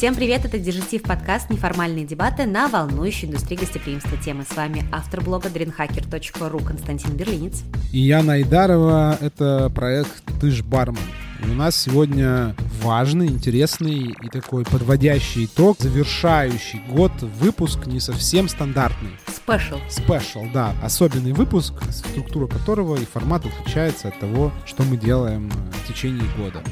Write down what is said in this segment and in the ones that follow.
Всем привет, это Дежитив подкаст «Неформальные дебаты» на волнующей индустрии гостеприимства темы. С вами автор блога dreamhacker.ru Константин Берлинец. И я Найдарова, это проект «Ты ж бармен». И у нас сегодня важный, интересный и такой подводящий итог, завершающий год выпуск не совсем стандартный. Спешл. Спешл, да. Особенный выпуск, структура которого и формат отличается от того, что мы делаем в течение года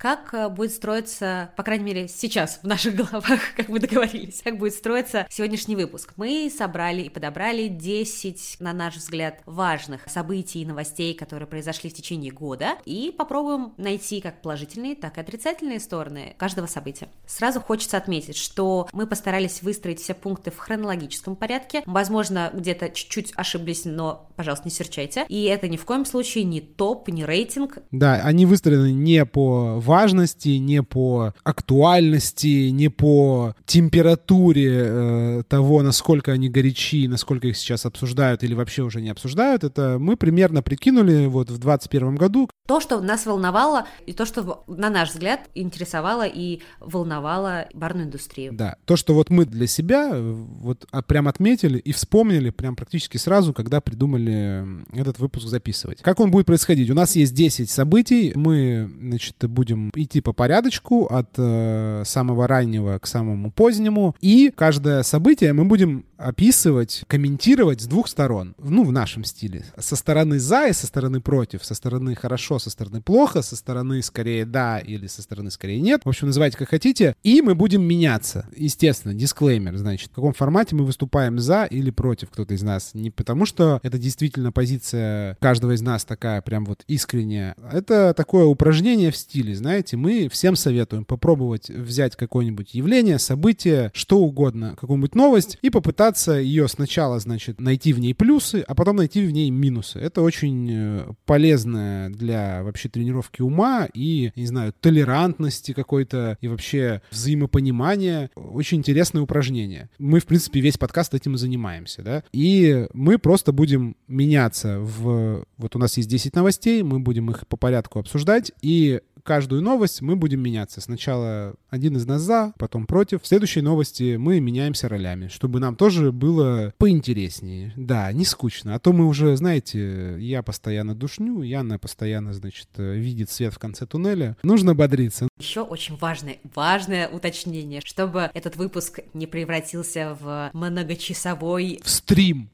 как э, будет строиться, по крайней мере, сейчас в наших головах, как мы договорились, как будет строиться сегодняшний выпуск. Мы собрали и подобрали 10, на наш взгляд, важных событий и новостей, которые произошли в течение года, и попробуем найти как положительные, так и отрицательные стороны каждого события. Сразу хочется отметить, что мы постарались выстроить все пункты в хронологическом порядке. Возможно, где-то чуть-чуть ошиблись, но, пожалуйста, не серчайте. И это ни в коем случае не топ, не рейтинг. Да, они выстроены не по важности, не по актуальности, не по температуре э, того, насколько они горячи, насколько их сейчас обсуждают или вообще уже не обсуждают. Это мы примерно прикинули вот в 2021 году. То, что нас волновало, и то, что, на наш взгляд, интересовало и волновало барную индустрию. Да, то, что вот мы для себя вот а, прям отметили и вспомнили прям практически сразу, когда придумали этот выпуск записывать. Как он будет происходить? У нас есть 10 событий, мы, значит, будем идти по порядочку от э, самого раннего к самому позднему. И каждое событие мы будем описывать, комментировать с двух сторон. Ну, в нашем стиле. Со стороны за и со стороны против. Со стороны хорошо, со стороны плохо, со стороны скорее да или со стороны скорее нет. В общем, называйте как хотите. И мы будем меняться. Естественно, дисклеймер, значит, в каком формате мы выступаем за или против кто-то из нас. Не потому, что это действительно позиция каждого из нас такая прям вот искренняя. Это такое упражнение в стиле, знаете. Мы всем советуем попробовать взять какое-нибудь явление, событие, что угодно, какую-нибудь новость и попытаться пытаться ее сначала, значит, найти в ней плюсы, а потом найти в ней минусы. Это очень э, полезно для вообще тренировки ума и, не знаю, толерантности какой-то и вообще взаимопонимания. Очень интересное упражнение. Мы, в принципе, весь подкаст этим и занимаемся, да. И мы просто будем меняться в... Вот у нас есть 10 новостей, мы будем их по порядку обсуждать, и каждую новость мы будем меняться. Сначала один из нас за, потом против. В следующей новости мы меняемся ролями, чтобы нам тоже было поинтереснее. Да, не скучно. А то мы уже, знаете, я постоянно душню, Яна постоянно, значит, видит свет в конце туннеля. Нужно бодриться. Еще очень важное, важное уточнение, чтобы этот выпуск не превратился в многочасовой... В стрим.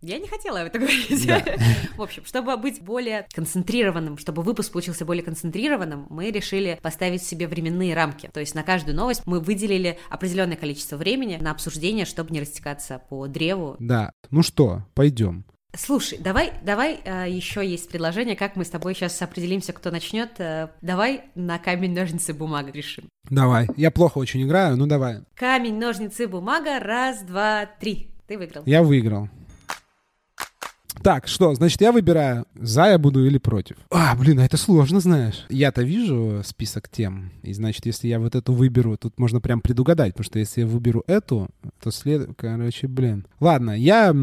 Я не хотела это говорить. Да. В общем, чтобы быть более концентрированным, чтобы выпуск получился более концентрированным, мы решили поставить себе временные рамки. То есть на каждую новость мы выделили определенное количество времени на обсуждение, чтобы не растекаться по древу. Да. Ну что, пойдем. Слушай, давай, давай э, еще есть предложение, как мы с тобой сейчас определимся, кто начнет. Э, давай на камень, ножницы, бумага решим. Давай. Я плохо очень играю, ну давай. Камень, ножницы, бумага. Раз, два, три. Ты выиграл. Я выиграл. Так, что, значит, я выбираю, за я буду или против. А, блин, а это сложно, знаешь. Я-то вижу список тем, и, значит, если я вот эту выберу, тут можно прям предугадать, потому что если я выберу эту, то след... Короче, блин. Ладно, я,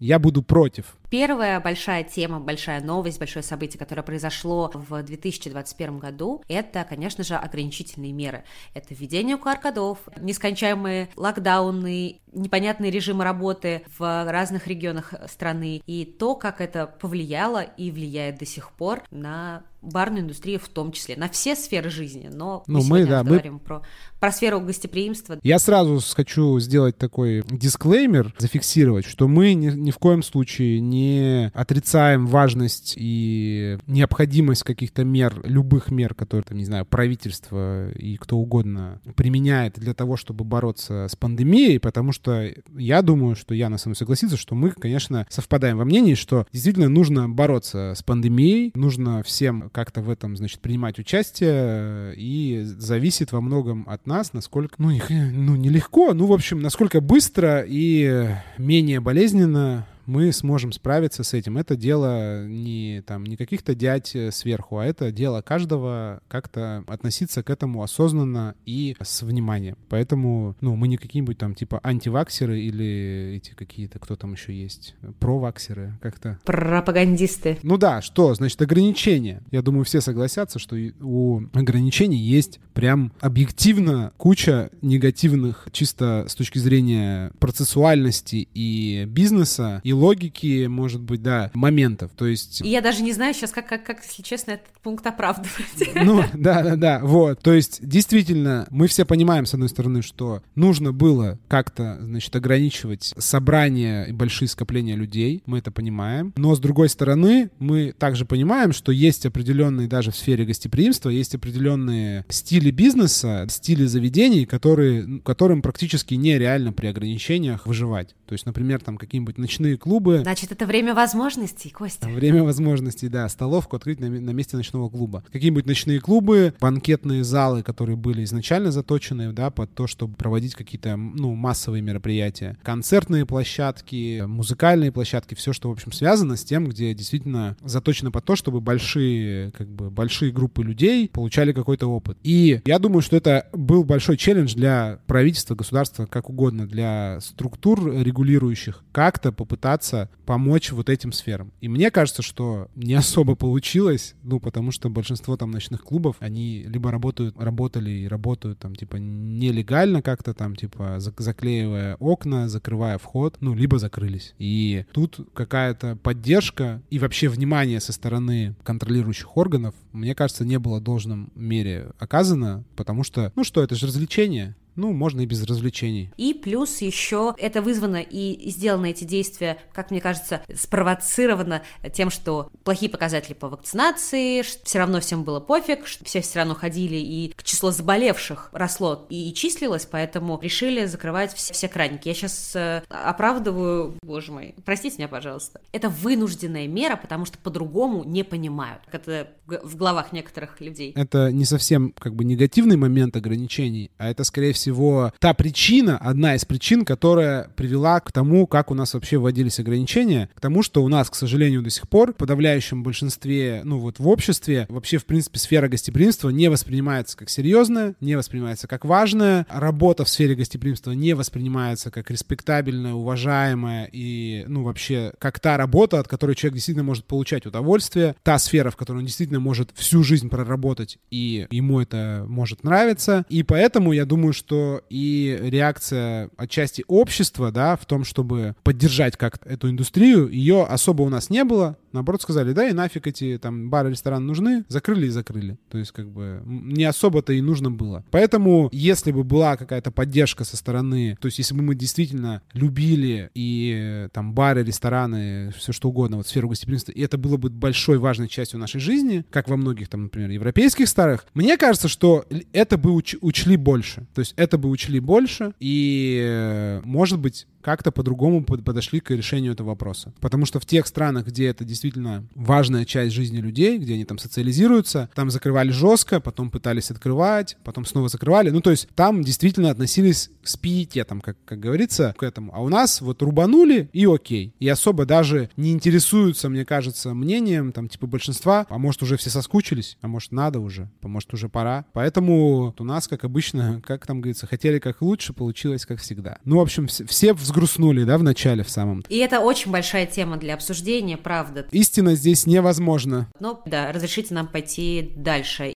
я буду против. Первая большая тема, большая новость, большое событие, которое произошло в 2021 году, это, конечно же, ограничительные меры. Это введение QR-кодов, нескончаемые локдауны, непонятные режимы работы в разных регионах страны и то, как это повлияло и влияет до сих пор на барную индустрию в том числе, на все сферы жизни, но ну, мы, да, говорим мы... про, про сферу гостеприимства. Я сразу хочу сделать такой дисклеймер, зафиксировать, что мы ни, ни в коем случае не отрицаем важность и необходимость каких-то мер, любых мер, которые, там, не знаю, правительство и кто угодно применяет для того, чтобы бороться с пандемией, потому что я думаю, что я на самом согласиться, что мы, конечно, совпадаем во мнении, что действительно нужно бороться с пандемией, нужно всем как-то в этом, значит, принимать участие, и зависит во многом от нас, насколько, ну, ну, нелегко, ну, в общем, насколько быстро и менее болезненно мы сможем справиться с этим. Это дело не, там, не каких-то дядь э, сверху, а это дело каждого как-то относиться к этому осознанно и с вниманием. Поэтому, ну, мы не какие-нибудь там типа антиваксеры или эти какие-то, кто там еще есть, проваксеры, как-то. Пропагандисты. Ну да, что, значит, ограничения. Я думаю, все согласятся, что у ограничений есть прям объективно куча негативных, чисто с точки зрения процессуальности и бизнеса, и логики, может быть, да, моментов. То есть... И я даже не знаю сейчас, как, как, как если честно, этот пункт оправдывать. Ну, да-да-да, вот. То есть, действительно, мы все понимаем, с одной стороны, что нужно было как-то, значит, ограничивать собрание и большие скопления людей, мы это понимаем. Но, с другой стороны, мы также понимаем, что есть определенные, даже в сфере гостеприимства, есть определенные стили бизнеса, стили заведений, которые, которым практически нереально при ограничениях выживать. То есть, например, там какие-нибудь ночные клубы. Значит, это время возможностей, Костя. Время возможностей, да. Столовку открыть на, на месте ночного клуба. Какие-нибудь ночные клубы, банкетные залы, которые были изначально заточены, да, под то, чтобы проводить какие-то, ну, массовые мероприятия. Концертные площадки, музыкальные площадки, все, что, в общем, связано с тем, где действительно заточено под то, чтобы большие, как бы, большие группы людей получали какой-то опыт. И я думаю, что это был большой челлендж для правительства, государства, как угодно, для структур регулирующих, как-то попытаться помочь вот этим сферам. И мне кажется, что не особо получилось, ну, потому что большинство там ночных клубов, они либо работают, работали и работают там, типа, нелегально как-то там, типа, заклеивая окна, закрывая вход, ну, либо закрылись. И тут какая-то поддержка и вообще внимание со стороны контролирующих органов, мне кажется, не было в должном мере оказано, потому что, ну что, это же развлечение. Ну, можно и без развлечений. И плюс еще это вызвано и сделано эти действия, как мне кажется, спровоцировано тем, что плохие показатели по вакцинации, все равно всем было пофиг, все все равно ходили, и число заболевших росло и числилось, поэтому решили закрывать все, все краники. Я сейчас э, оправдываю, боже мой, простите меня, пожалуйста. Это вынужденная мера, потому что по-другому не понимают. Это в головах некоторых людей. Это не совсем как бы негативный момент ограничений, а это, скорее всего, всего, та причина, одна из причин, которая привела к тому, как у нас вообще вводились ограничения, к тому, что у нас, к сожалению, до сих пор в подавляющем большинстве, ну вот в обществе, вообще, в принципе, сфера гостеприимства не воспринимается как серьезная, не воспринимается как важная. Работа в сфере гостеприимства не воспринимается как респектабельная, уважаемая и, ну, вообще, как та работа, от которой человек действительно может получать удовольствие, та сфера, в которой он действительно может всю жизнь проработать, и ему это может нравиться. И поэтому я думаю, что что и реакция отчасти общества, да, в том, чтобы поддержать как-то эту индустрию, ее особо у нас не было. Наоборот, сказали, да, и нафиг эти там бары, рестораны нужны, закрыли и закрыли. То есть, как бы, не особо-то и нужно было. Поэтому, если бы была какая-то поддержка со стороны, то есть, если бы мы действительно любили и там бары, рестораны, все что угодно, вот сферу гостеприимства, и это было бы большой важной частью нашей жизни, как во многих там, например, европейских старых, мне кажется, что это бы уч- учли больше. То есть, это бы учли больше, и, э, может быть, как-то по-другому подошли к решению этого вопроса. Потому что в тех странах, где это действительно важная часть жизни людей, где они там социализируются, там закрывали жестко, потом пытались открывать, потом снова закрывали. Ну, то есть там действительно относились с пиететом, как, как говорится, к этому. А у нас вот рубанули и окей. И особо даже не интересуются, мне кажется, мнением там типа большинства, а может уже все соскучились, а может надо уже, а может уже пора. Поэтому у нас, как обычно, как там говорится, хотели как лучше, получилось как всегда. Ну, в общем, все взгрустнули, да, в начале в самом. И это очень большая тема для обсуждения, правда. Истина здесь невозможна. Ну, да, разрешите нам пойти дальше.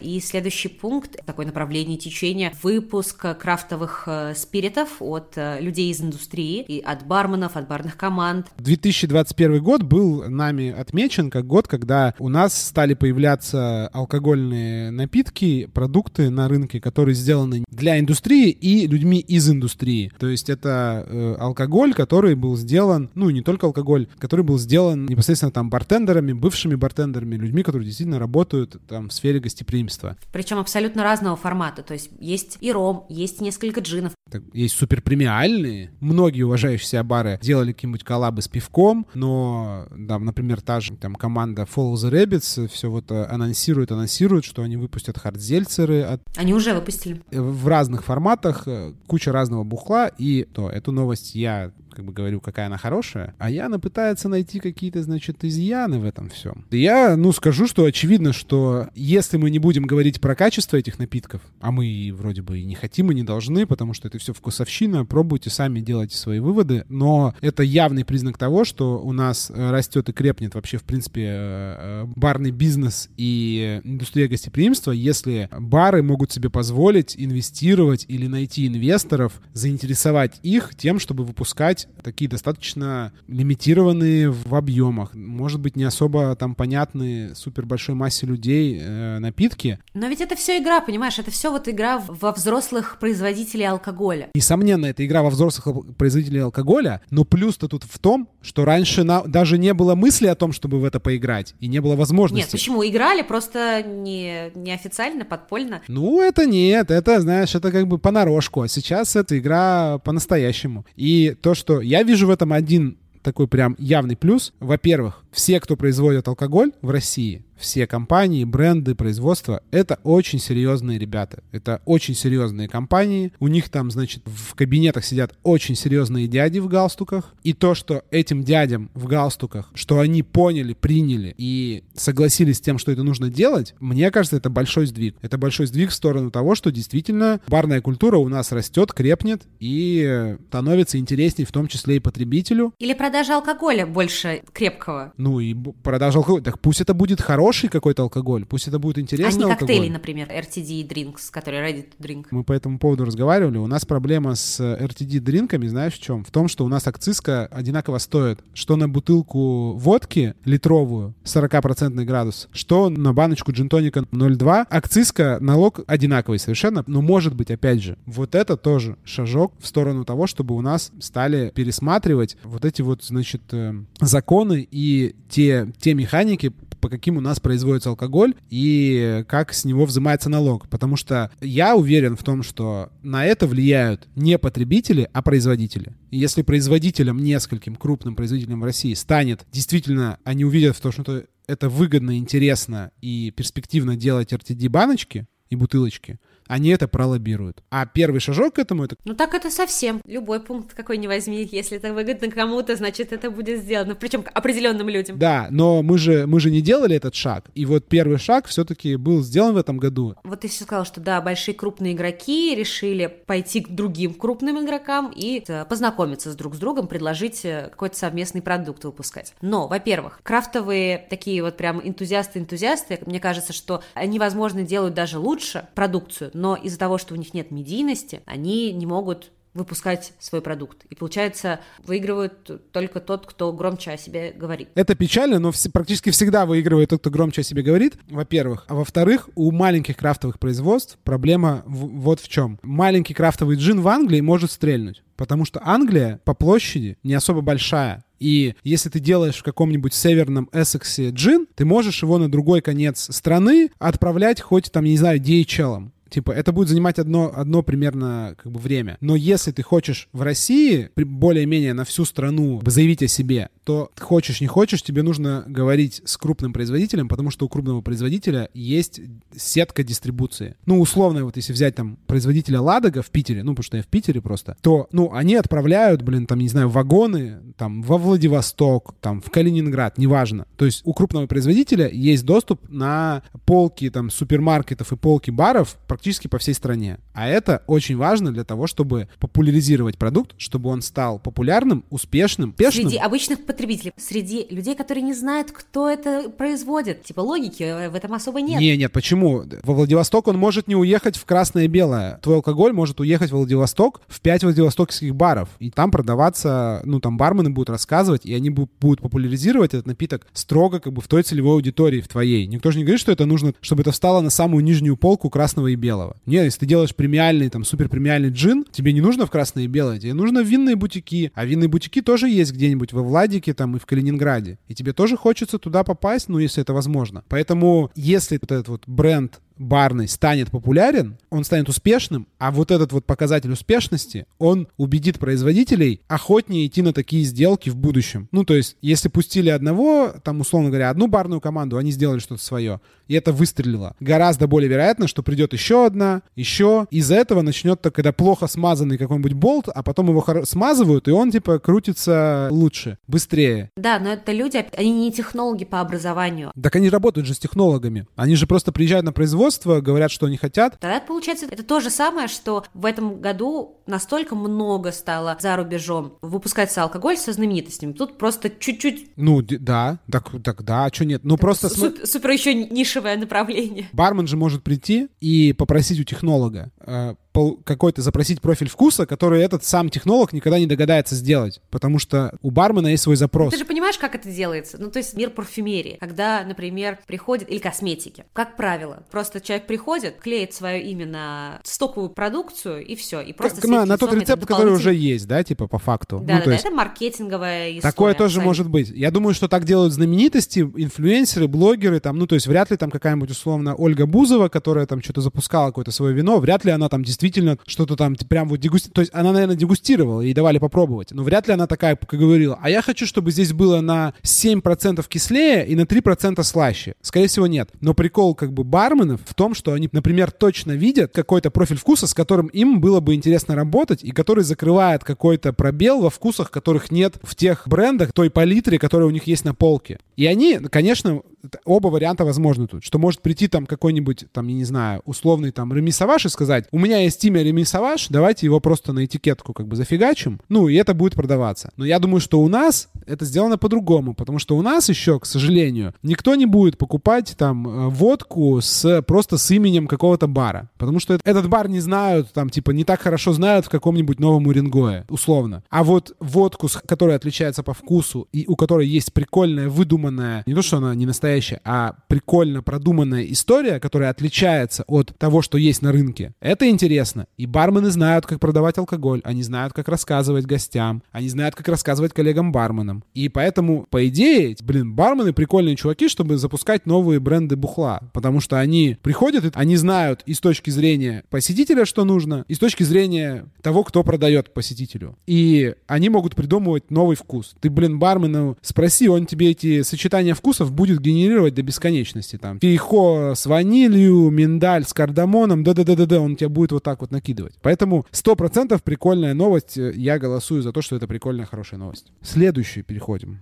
И следующий пункт, такое направление течения, выпуск крафтовых э, спиритов от э, людей из индустрии, и от барменов, от барных команд. 2021 год был нами отмечен как год, когда у нас стали появляться алкогольные напитки, продукты на рынке, которые сделаны для индустрии и людьми из индустрии. То есть это э, алкоголь, который был сделан, ну не только алкоголь, который был сделан непосредственно там бартендерами, бывшими бартендерами, людьми, которые действительно работают там в сфере гостеприимства гостеприимства. Причем абсолютно разного формата. То есть есть и ром, есть несколько джинов. Есть супер премиальные. Многие уважающие себя бары делали какие-нибудь коллабы с пивком, но, да, например, та же там команда Follow the Rabbits все вот э, анонсирует, анонсирует, что они выпустят хардзельцеры. От... Они уже выпустили. В разных форматах, э, куча разного бухла, и то, эту новость я как бы говорю, какая она хорошая, а Яна пытается найти какие-то, значит, изъяны в этом всем. Я, ну, скажу, что очевидно, что если мы не будем говорить про качество этих напитков, а мы вроде бы и не хотим, и не должны, потому что это все вкусовщина, пробуйте сами, делайте свои выводы, но это явный признак того, что у нас э, растет и крепнет вообще, в принципе, э, э, барный бизнес и индустрия гостеприимства, если бары могут себе позволить инвестировать или найти инвесторов, заинтересовать их тем, чтобы выпускать такие достаточно лимитированные в объемах, может быть, не особо там понятные супер большой массе людей э, напитки. Но ведь это все игра, понимаешь, это все вот игра во взрослых производителей алкоголя. Несомненно, это игра во взрослых производителей алкоголя, но плюс-то тут в том, что раньше на... даже не было мысли о том, чтобы в это поиграть, и не было возможности. Нет, почему? Играли просто не, неофициально, подпольно. Ну, это нет, это, знаешь, это как бы понарошку, а сейчас это игра по-настоящему. И то, что я вижу в этом один такой прям явный плюс. Во-первых, все, кто производит алкоголь в России, все компании, бренды, производства, это очень серьезные ребята. Это очень серьезные компании. У них там, значит, в кабинетах сидят очень серьезные дяди в галстуках. И то, что этим дядям в галстуках, что они поняли, приняли и согласились с тем, что это нужно делать, мне кажется, это большой сдвиг. Это большой сдвиг в сторону того, что действительно барная культура у нас растет, крепнет и становится интересней в том числе и потребителю. Или продажа алкоголя больше крепкого. Ну и продажа алкоголя. Так пусть это будет хорошо хороший какой-то алкоголь, пусть это будет интересный а не алкоголь. коктейли, например, RTD Drinks, который ready to drink. Мы по этому поводу разговаривали. У нас проблема с RTD дринками, знаешь, в чем? В том, что у нас акцизка одинаково стоит, что на бутылку водки литровую 40% градус, что на баночку джинтоника 0,2. Акцизка, налог одинаковый совершенно, но может быть, опять же, вот это тоже шажок в сторону того, чтобы у нас стали пересматривать вот эти вот, значит, э, законы и те, те механики, по каким у нас производится алкоголь и как с него взимается налог. Потому что я уверен в том, что на это влияют не потребители, а производители. И если производителям, нескольким крупным производителям в России станет действительно, они увидят в том, что это выгодно, интересно и перспективно делать RTD-баночки и бутылочки, они это пролоббируют. А первый шажок к этому это... Ну так это совсем. Любой пункт какой не возьми, если это выгодно кому-то, значит это будет сделано. Причем определенным людям. Да, но мы же, мы же не делали этот шаг. И вот первый шаг все-таки был сделан в этом году. Вот ты все сказал, что да, большие крупные игроки решили пойти к другим крупным игрокам и э, познакомиться с друг с другом, предложить э, какой-то совместный продукт выпускать. Но, во-первых, крафтовые такие вот прям энтузиасты-энтузиасты, мне кажется, что они, возможно, делают даже лучше продукцию, но из-за того, что у них нет медийности, они не могут выпускать свой продукт. И получается, выигрывает только тот, кто громче о себе говорит. Это печально, но вс- практически всегда выигрывает тот, кто громче о себе говорит, во-первых. А во-вторых, у маленьких крафтовых производств проблема в- вот в чем. Маленький крафтовый джин в Англии может стрельнуть. Потому что Англия по площади не особо большая. И если ты делаешь в каком-нибудь северном Эссексе джин, ты можешь его на другой конец страны отправлять хоть там, не знаю, DHL. Типа, это будет занимать одно, одно примерно как бы время. Но если ты хочешь в России более-менее на всю страну заявить о себе, то хочешь не хочешь, тебе нужно говорить с крупным производителем, потому что у крупного производителя есть сетка дистрибуции. Ну, условно, вот если взять там производителя Ладога в Питере, ну, потому что я в Питере просто, то, ну, они отправляют, блин, там, не знаю, вагоны там во Владивосток, там, в Калининград, неважно. То есть у крупного производителя есть доступ на полки там супермаркетов и полки баров практически по всей стране. А это очень важно для того, чтобы популяризировать продукт, чтобы он стал популярным, успешным, пешным. Среди обычных потребителей, среди людей, которые не знают, кто это производит. Типа логики в этом особо нет. Не, нет, почему? Во Владивосток он может не уехать в красное и белое. Твой алкоголь может уехать в Владивосток в пять владивостокских баров. И там продаваться, ну там бармены будут рассказывать, и они будут популяризировать этот напиток строго как бы в той целевой аудитории, в твоей. Никто же не говорит, что это нужно, чтобы это встало на самую нижнюю полку красного и белого. Нет, если ты делаешь премиальный, там, супер премиальный джин, тебе не нужно в красное и белое, тебе нужно в винные бутики. А винные бутики тоже есть где-нибудь во Владике там и в Калининграде. И тебе тоже хочется туда попасть, ну, если это возможно. Поэтому, если этот вот бренд барный станет популярен, он станет успешным, а вот этот вот показатель успешности, он убедит производителей охотнее идти на такие сделки в будущем. Ну, то есть, если пустили одного, там, условно говоря, одну барную команду, они сделали что-то свое, и это выстрелило. Гораздо более вероятно, что придет еще одна, еще. Из-за этого начнет, то, когда плохо смазанный какой-нибудь болт, а потом его смазывают, и он, типа, крутится лучше, быстрее. Да, но это люди, они не технологи по образованию. Так они работают же с технологами. Они же просто приезжают на производство, говорят, что они хотят. Тогда получается, это то же самое, что в этом году настолько много стало за рубежом выпускается алкоголь со знаменитостями. Тут просто чуть-чуть... Ну, да, так, так да, а что нет? Ну, так просто... Супер, супер еще нишевое направление. Бармен же может прийти и попросить у технолога э, какой-то запросить профиль вкуса, который этот сам технолог никогда не догадается сделать, потому что у бармена есть свой запрос. Ты же понимаешь, как это делается? Ну, то есть мир парфюмерии, когда, например, приходит, или косметики, как правило, просто человек приходит, клеит свое имя на стоковую продукцию, и все, и просто... Как, на, на тот рецепт, который уже есть, да, типа, по факту. Да, ну, да, есть... это маркетинговая история. Такое тоже абсолютно. может быть. Я думаю, что так делают знаменитости, инфлюенсеры, блогеры, там, ну, то есть вряд ли там какая-нибудь, условно, Ольга Бузова, которая там что-то запускала, какое-то свое вино, вряд ли она там действительно что-то там прям вот дегустировала. То есть она, наверное, дегустировала, и давали попробовать. Но вряд ли она такая, как говорила, а я хочу, чтобы здесь было на 7% кислее и на 3% слаще. Скорее всего, нет. Но прикол как бы барменов в том, что они, например, точно видят какой-то профиль вкуса, с которым им было бы интересно работать, и который закрывает какой-то пробел во вкусах, которых нет в тех брендах, той палитре, которая у них есть на полке. И они, конечно, оба варианта возможны тут. Что может прийти там какой-нибудь, там, я не знаю, условный там ремисоваш и сказать, у меня есть имя ремисоваш, давайте его просто на этикетку как бы зафигачим, ну, и это будет продаваться. Но я думаю, что у нас это сделано по-другому, потому что у нас еще, к сожалению, никто не будет покупать там э, водку с просто с именем какого-то бара, потому что этот бар не знают, там, типа, не так хорошо знают в каком-нибудь новом Уренгое, условно. А вот водку, которая отличается по вкусу и у которой есть прикольная, выдуманная, не то, что она не настоящая, а прикольно продуманная история, которая отличается от того, что есть на рынке, это интересно. И бармены знают, как продавать алкоголь, они знают, как рассказывать гостям, они знают, как рассказывать коллегам-барменам. И поэтому, по идее, блин, бармены прикольные чуваки, чтобы запускать новые бренды бухла, потому что они приходят, и они знают и с точки зрения посетителя, что нужно, и с точки зрения того, кто продает посетителю. И они могут придумывать новый вкус. Ты, блин, бармену спроси, он тебе эти сочетания вкусов будет генерировать до бесконечности. Там фейхо с ванилью, миндаль с кардамоном, да-да-да-да-да, он тебя будет вот так вот накидывать. Поэтому сто процентов прикольная новость. Я голосую за то, что это прикольная, хорошая новость. Следующий переходим.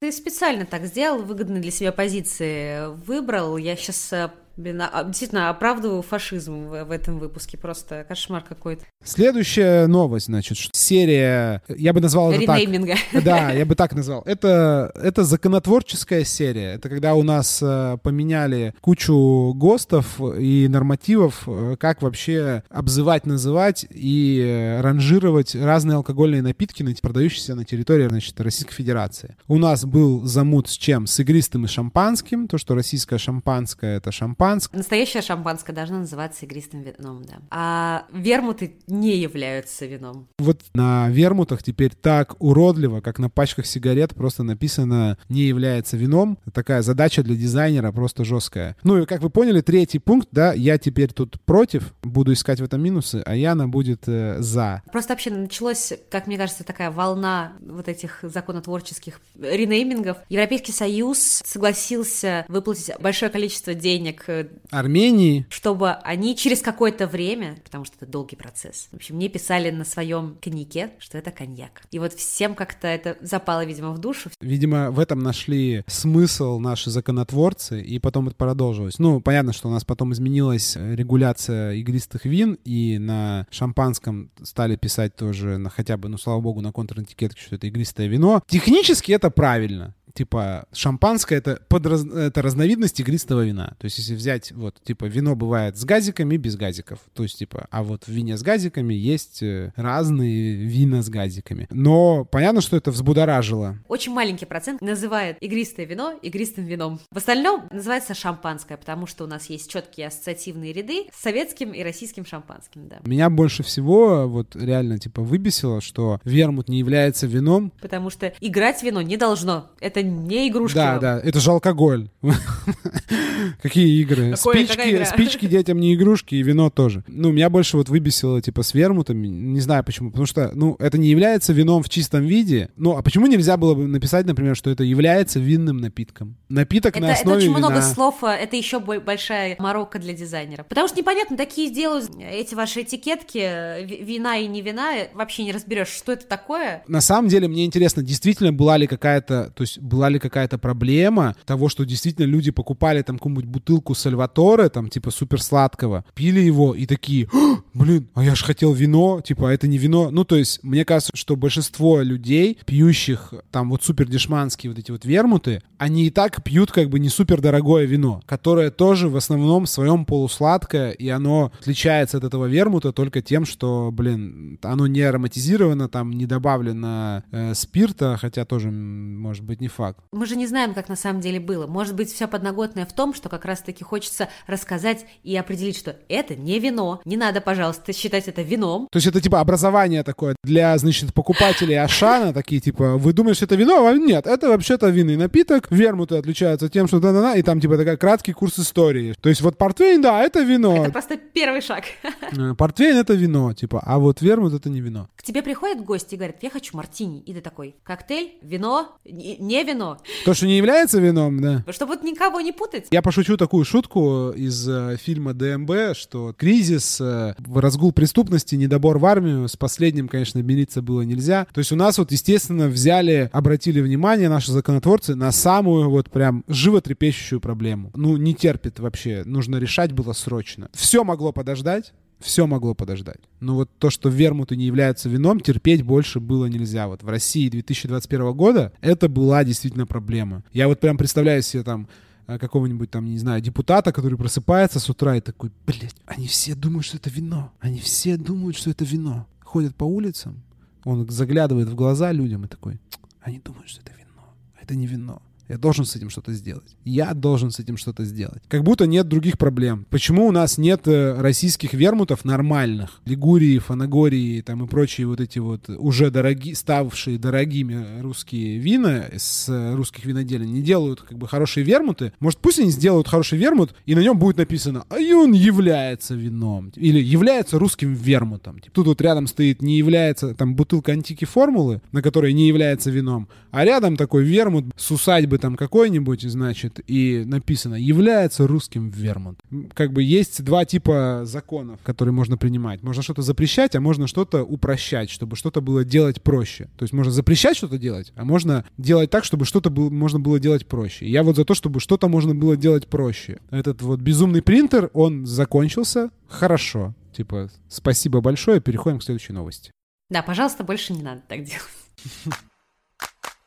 Ты специально так сделал, выгодные для себя позиции выбрал. Я сейчас э, действительно, оправдываю фашизм в, в этом выпуске. Просто кошмар какой-то. Следующая новость, значит, серия, я бы назвал это Ренейминга. так. Да, я бы так назвал. Это, это законотворческая серия. Это когда у нас э, поменяли кучу ГОСТов и нормативов, э, как вообще обзывать, называть и э, ранжировать разные алкогольные напитки, продающиеся на территории, значит, Российской Федерации. У нас был замут с чем? С игристым и шампанским. То, что российское шампанское — это шампанское шампанское. Настоящее шампанское должно называться игристым вином, да. А вермуты не являются вином. Вот на вермутах теперь так уродливо, как на пачках сигарет просто написано «не является вином». Такая задача для дизайнера просто жесткая. Ну и как вы поняли, третий пункт, да, я теперь тут против, буду искать в этом минусы, а Яна будет э, за. Просто вообще началась, как мне кажется, такая волна вот этих законотворческих ренеймингов. Европейский Союз согласился выплатить большое количество денег Армении, чтобы они через какое-то время, потому что это долгий процесс, в общем, мне писали на своем коньяке, что это коньяк. И вот всем как-то это запало, видимо, в душу. Видимо, в этом нашли смысл наши законотворцы, и потом это продолжилось. Ну, понятно, что у нас потом изменилась регуляция игристых вин, и на шампанском стали писать тоже, на хотя бы, ну, слава богу, на контр-этикетке, что это игристое вино. Технически это правильно типа шампанское это, подраз... это разновидность игристого вина. То есть если взять вот типа вино бывает с газиками, без газиков. То есть типа, а вот в вине с газиками есть э, разные вина с газиками. Но понятно, что это взбудоражило. Очень маленький процент называет игристое вино игристым вином. В остальном называется шампанское, потому что у нас есть четкие ассоциативные ряды с советским и российским шампанским, да. Меня больше всего вот реально типа выбесило, что вермут не является вином. Потому что играть вино не должно. Это не игрушки. Да, да, это же алкоголь. Какие игры? Спички, спички детям не игрушки, и вино тоже. Ну, меня больше вот выбесило, типа, с вермутами. Не знаю почему. Потому что, ну, это не является вином в чистом виде. Ну, а почему нельзя было бы написать, например, что это является винным напитком? Напиток на основе Это очень много слов, а это еще большая морока для дизайнера. Потому что непонятно, такие делают эти ваши этикетки, вина и не вина, вообще не разберешь, что это такое. На самом деле, мне интересно, действительно была ли какая-то, то есть была ли какая-то проблема того, что действительно люди покупали там какую-нибудь бутылку Сальваторе, там, типа, супер сладкого, пили его и такие, блин, а я же хотел вино, типа, а это не вино. Ну, то есть, мне кажется, что большинство людей, пьющих там вот супер дешманские вот эти вот вермуты, они и так пьют как бы не супер дорогое вино, которое тоже в основном в своем полусладкое, и оно отличается от этого вермута только тем, что, блин, оно не ароматизировано, там не добавлено э, спирта, хотя тоже, может быть, не факт. Мы же не знаем, как на самом деле было. Может быть, вся подноготная в том, что как раз-таки хочется рассказать и определить, что это не вино. Не надо, пожалуйста, считать это вином. То есть это типа образование такое для, значит, покупателей Ашана, такие типа, вы думаете, это вино? А нет, это вообще-то винный напиток. Вермуты отличаются тем, что да-да-да, и там типа такой краткий курс истории. То есть вот портвейн, да, это вино. Это просто первый шаг. Э, портвейн это вино, типа, а вот вермут это не вино. К тебе приходят гости и говорят, я хочу мартини. И ты такой, коктейль, вино, не вино. То, что не является вином, да. Чтобы вот никого не путать. Я пошучу такую шутку из э, фильма ДМБ, что кризис, э, разгул преступности, недобор в армию, с последним, конечно, мириться было нельзя. То есть у нас вот, естественно, взяли, обратили внимание наши законотворцы на самую вот прям животрепещущую проблему. Ну, не терпит вообще, нужно решать было срочно. Все могло подождать, все могло подождать. Но вот то, что вермуты не являются вином, терпеть больше было нельзя. Вот в России 2021 года это была действительно проблема. Я вот прям представляю себе там э, какого-нибудь там, не знаю, депутата, который просыпается с утра и такой, блядь, они все думают, что это вино. Они все думают, что это вино. Ходят по улицам, он заглядывает в глаза людям и такой, они думают, что это вино. Это не вино. Я должен с этим что-то сделать. Я должен с этим что-то сделать. Как будто нет других проблем. Почему у нас нет э, российских вермутов нормальных? Лигурии, Фанагории там и прочие вот эти вот уже дорогие, ставшие дорогими русские вина с русских виноделин не делают как бы хорошие вермуты. Может, пусть они сделают хороший вермут, и на нем будет написано, а он является вином. Или является русским вермутом. Тут вот рядом стоит не является, там бутылка антики формулы, на которой не является вином, а рядом такой вермут с усадьбы бы там какой-нибудь, значит, и написано «является русским вермонт». Как бы есть два типа законов, которые можно принимать. Можно что-то запрещать, а можно что-то упрощать, чтобы что-то было делать проще. То есть можно запрещать что-то делать, а можно делать так, чтобы что-то было, можно было делать проще. Я вот за то, чтобы что-то можно было делать проще. Этот вот безумный принтер, он закончился хорошо. Типа, спасибо большое, переходим к следующей новости. Да, пожалуйста, больше не надо так делать.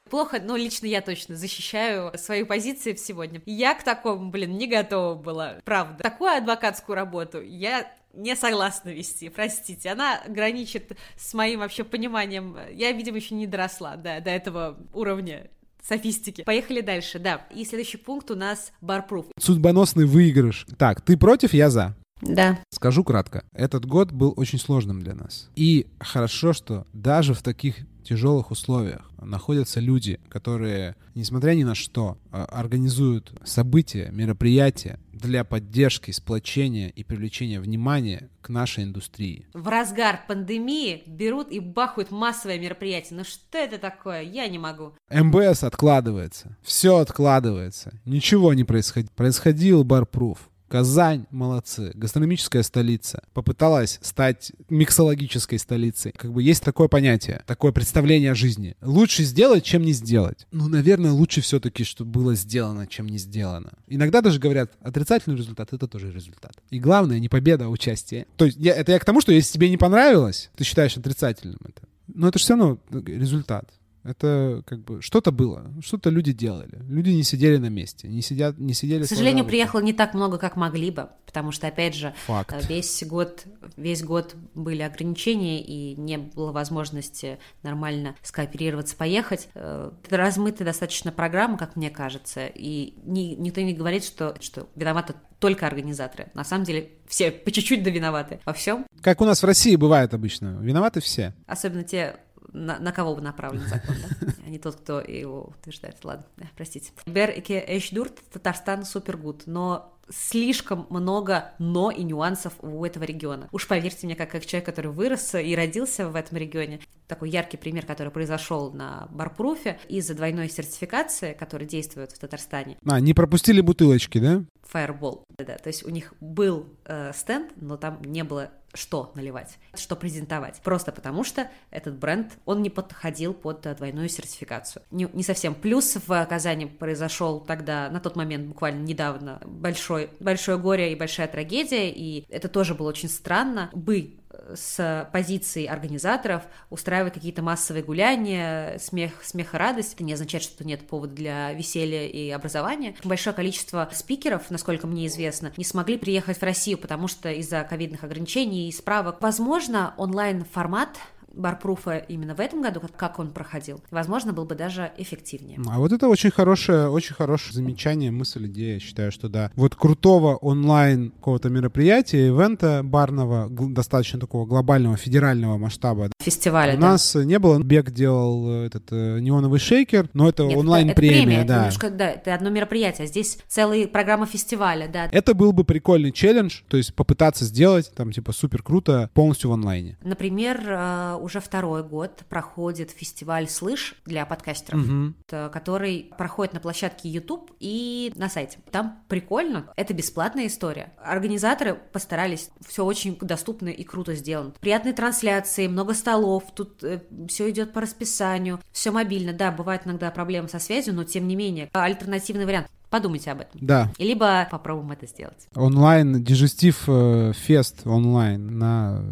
Плохо, но лично я точно защищаю свои позиции сегодня. Я к такому, блин, не готова была, правда. Такую адвокатскую работу я не согласна вести, простите. Она граничит с моим вообще пониманием. Я, видимо, еще не доросла до, до этого уровня софистики. Поехали дальше, да. И следующий пункт у нас барпруф. Судьбоносный выигрыш. Так, ты против, я за. Да. Скажу кратко. Этот год был очень сложным для нас. И хорошо, что даже в таких тяжелых условиях находятся люди, которые, несмотря ни на что, а, организуют события, мероприятия для поддержки, сплочения и привлечения внимания к нашей индустрии. В разгар пандемии берут и бахают массовое мероприятие. Ну что это такое? Я не могу. МБС откладывается. Все откладывается. Ничего не происходит. Происходил барпруф. Казань, молодцы. Гастрономическая столица. Попыталась стать миксологической столицей. Как бы есть такое понятие, такое представление о жизни. Лучше сделать, чем не сделать. Ну, наверное, лучше все-таки, чтобы было сделано, чем не сделано. Иногда даже говорят, отрицательный результат — это тоже результат. И главное, не победа, а участие. То есть я, это я к тому, что если тебе не понравилось, ты считаешь отрицательным это. Но это же все равно результат. Это как бы что-то было, что-то люди делали. Люди не сидели на месте, не сидят, не сидели. К сожалению, приехало не так много, как могли бы, потому что опять же Факт. Э, весь год, весь год были ограничения и не было возможности нормально скооперироваться, поехать. Это размытая достаточно программа, как мне кажется, и ни, никто не говорит, что что виноваты только организаторы. На самом деле все по чуть-чуть да виноваты во всем. Как у нас в России бывает обычно, виноваты все. Особенно те на, на кого бы направлен закон, да? а не тот, кто его утверждает. Ладно, да, простите. Бер Ике Эшдурт, Татарстан супергуд, но слишком много но и нюансов у этого региона. Уж поверьте мне, как, как человек, который вырос и родился в этом регионе, такой яркий пример, который произошел на Барпруфе из-за двойной сертификации, которая действует в Татарстане. А, не пропустили бутылочки, да? Fireball, да, то есть у них был э, стенд, но там не было что наливать, что презентовать. Просто потому что этот бренд, он не подходил под э, двойную сертификацию. Не, не совсем. Плюс в Казани произошел тогда, на тот момент, буквально недавно, большой, большое горе и большая трагедия, и это тоже было очень странно. Бы с позиции организаторов устраивать какие-то массовые гуляния, смех, смех и радость. Это не означает, что нет повода для веселья и образования. Большое количество спикеров, насколько мне известно, не смогли приехать в Россию, потому что из-за ковидных ограничений и справок. Возможно, онлайн-формат барпруфа именно в этом году, как он проходил, возможно, был бы даже эффективнее. А вот это очень хорошее, очень хорошее замечание, мысль, идея. Я считаю, что да. Вот крутого онлайн какого-то мероприятия, ивента барного, достаточно такого глобального, федерального масштаба. Фестиваля, У да. нас не было. Бег делал э, этот э, неоновый шейкер, но это онлайн-премия, да. Это, немножко, да. Это одно мероприятие, а здесь целая программа фестиваля, да. Это был бы прикольный челлендж, то есть попытаться сделать там типа супер круто полностью в онлайне. Например, э, уже второй год проходит фестиваль «Слышь» для подкастеров, угу. который проходит на площадке YouTube и на сайте. Там прикольно, это бесплатная история. Организаторы постарались, все очень доступно и круто сделано. Приятные трансляции, много столов, тут э, все идет по расписанию, все мобильно. Да, бывают иногда проблемы со связью, но тем не менее, альтернативный вариант. Подумайте об этом. Да. Либо попробуем это сделать. Онлайн, дижестив э, фест онлайн на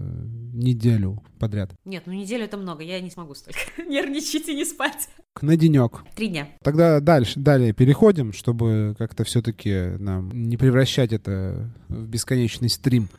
неделю подряд. Нет, ну неделю это много, я не смогу столько нервничать и не спать. На денек. Три дня. Тогда дальше, далее переходим, чтобы как-то все-таки нам не превращать это в бесконечный стрим.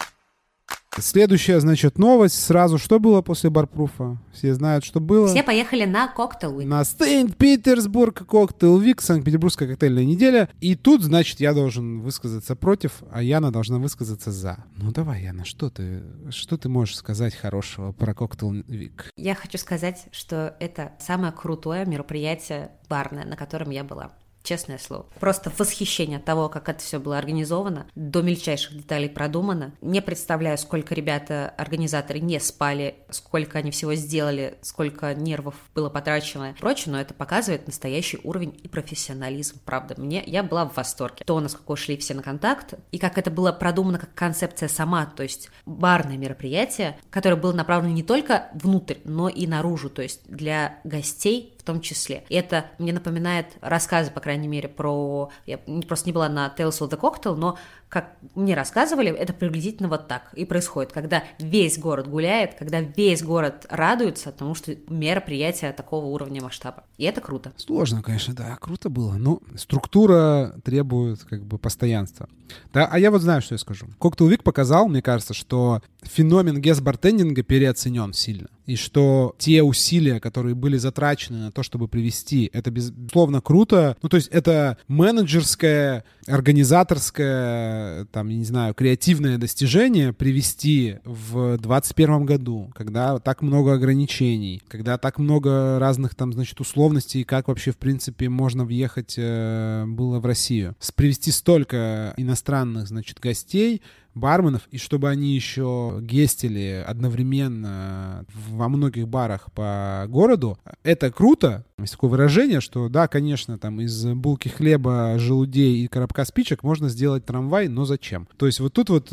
Следующая, значит, новость. Сразу что было после Barproof а? Все знают, что было. Все поехали на коктейль На Saint Petersburg Cocktail Week, Санкт-Петербургская коктейльная неделя. И тут, значит, я должен высказаться против, а Яна должна высказаться за. Ну давай, Яна, что ты, что ты можешь сказать хорошего про коктейл Вик? Я хочу сказать, что это самое крутое мероприятие барное, на котором я была честное слово. Просто восхищение от того, как это все было организовано, до мельчайших деталей продумано. Не представляю, сколько ребята, организаторы не спали, сколько они всего сделали, сколько нервов было потрачено и прочее, но это показывает настоящий уровень и профессионализм, правда. Мне, я была в восторге. То, насколько шли все на контакт, и как это было продумано как концепция сама, то есть барное мероприятие, которое было направлено не только внутрь, но и наружу, то есть для гостей том числе. И это мне напоминает рассказы, по крайней мере, про... Я просто не была на Tales of the Cocktail, но как мне рассказывали, это приблизительно вот так и происходит, когда весь город гуляет, когда весь город радуется тому, что мероприятие такого уровня масштаба. И это круто. Сложно, конечно, да, круто было. Но структура требует как бы постоянства. Да, а я вот знаю, что я скажу. Коктейл Вик показал, мне кажется, что феномен гест-бартендинга переоценен сильно. И что те усилия, которые были затрачены на то, чтобы привести, это безусловно круто. Ну, то есть это менеджерское, организаторское, там, я не знаю, креативное достижение привести в 2021 году, когда так много ограничений, когда так много разных там, значит, условностей, как вообще, в принципе, можно въехать э, было в Россию. Привести столько иностранных, значит, гостей, барменов, и чтобы они еще гестили одновременно во многих барах по городу, это круто. Есть такое выражение, что да, конечно, там из булки хлеба, желудей и коробка спичек можно сделать трамвай, но зачем? То есть вот тут вот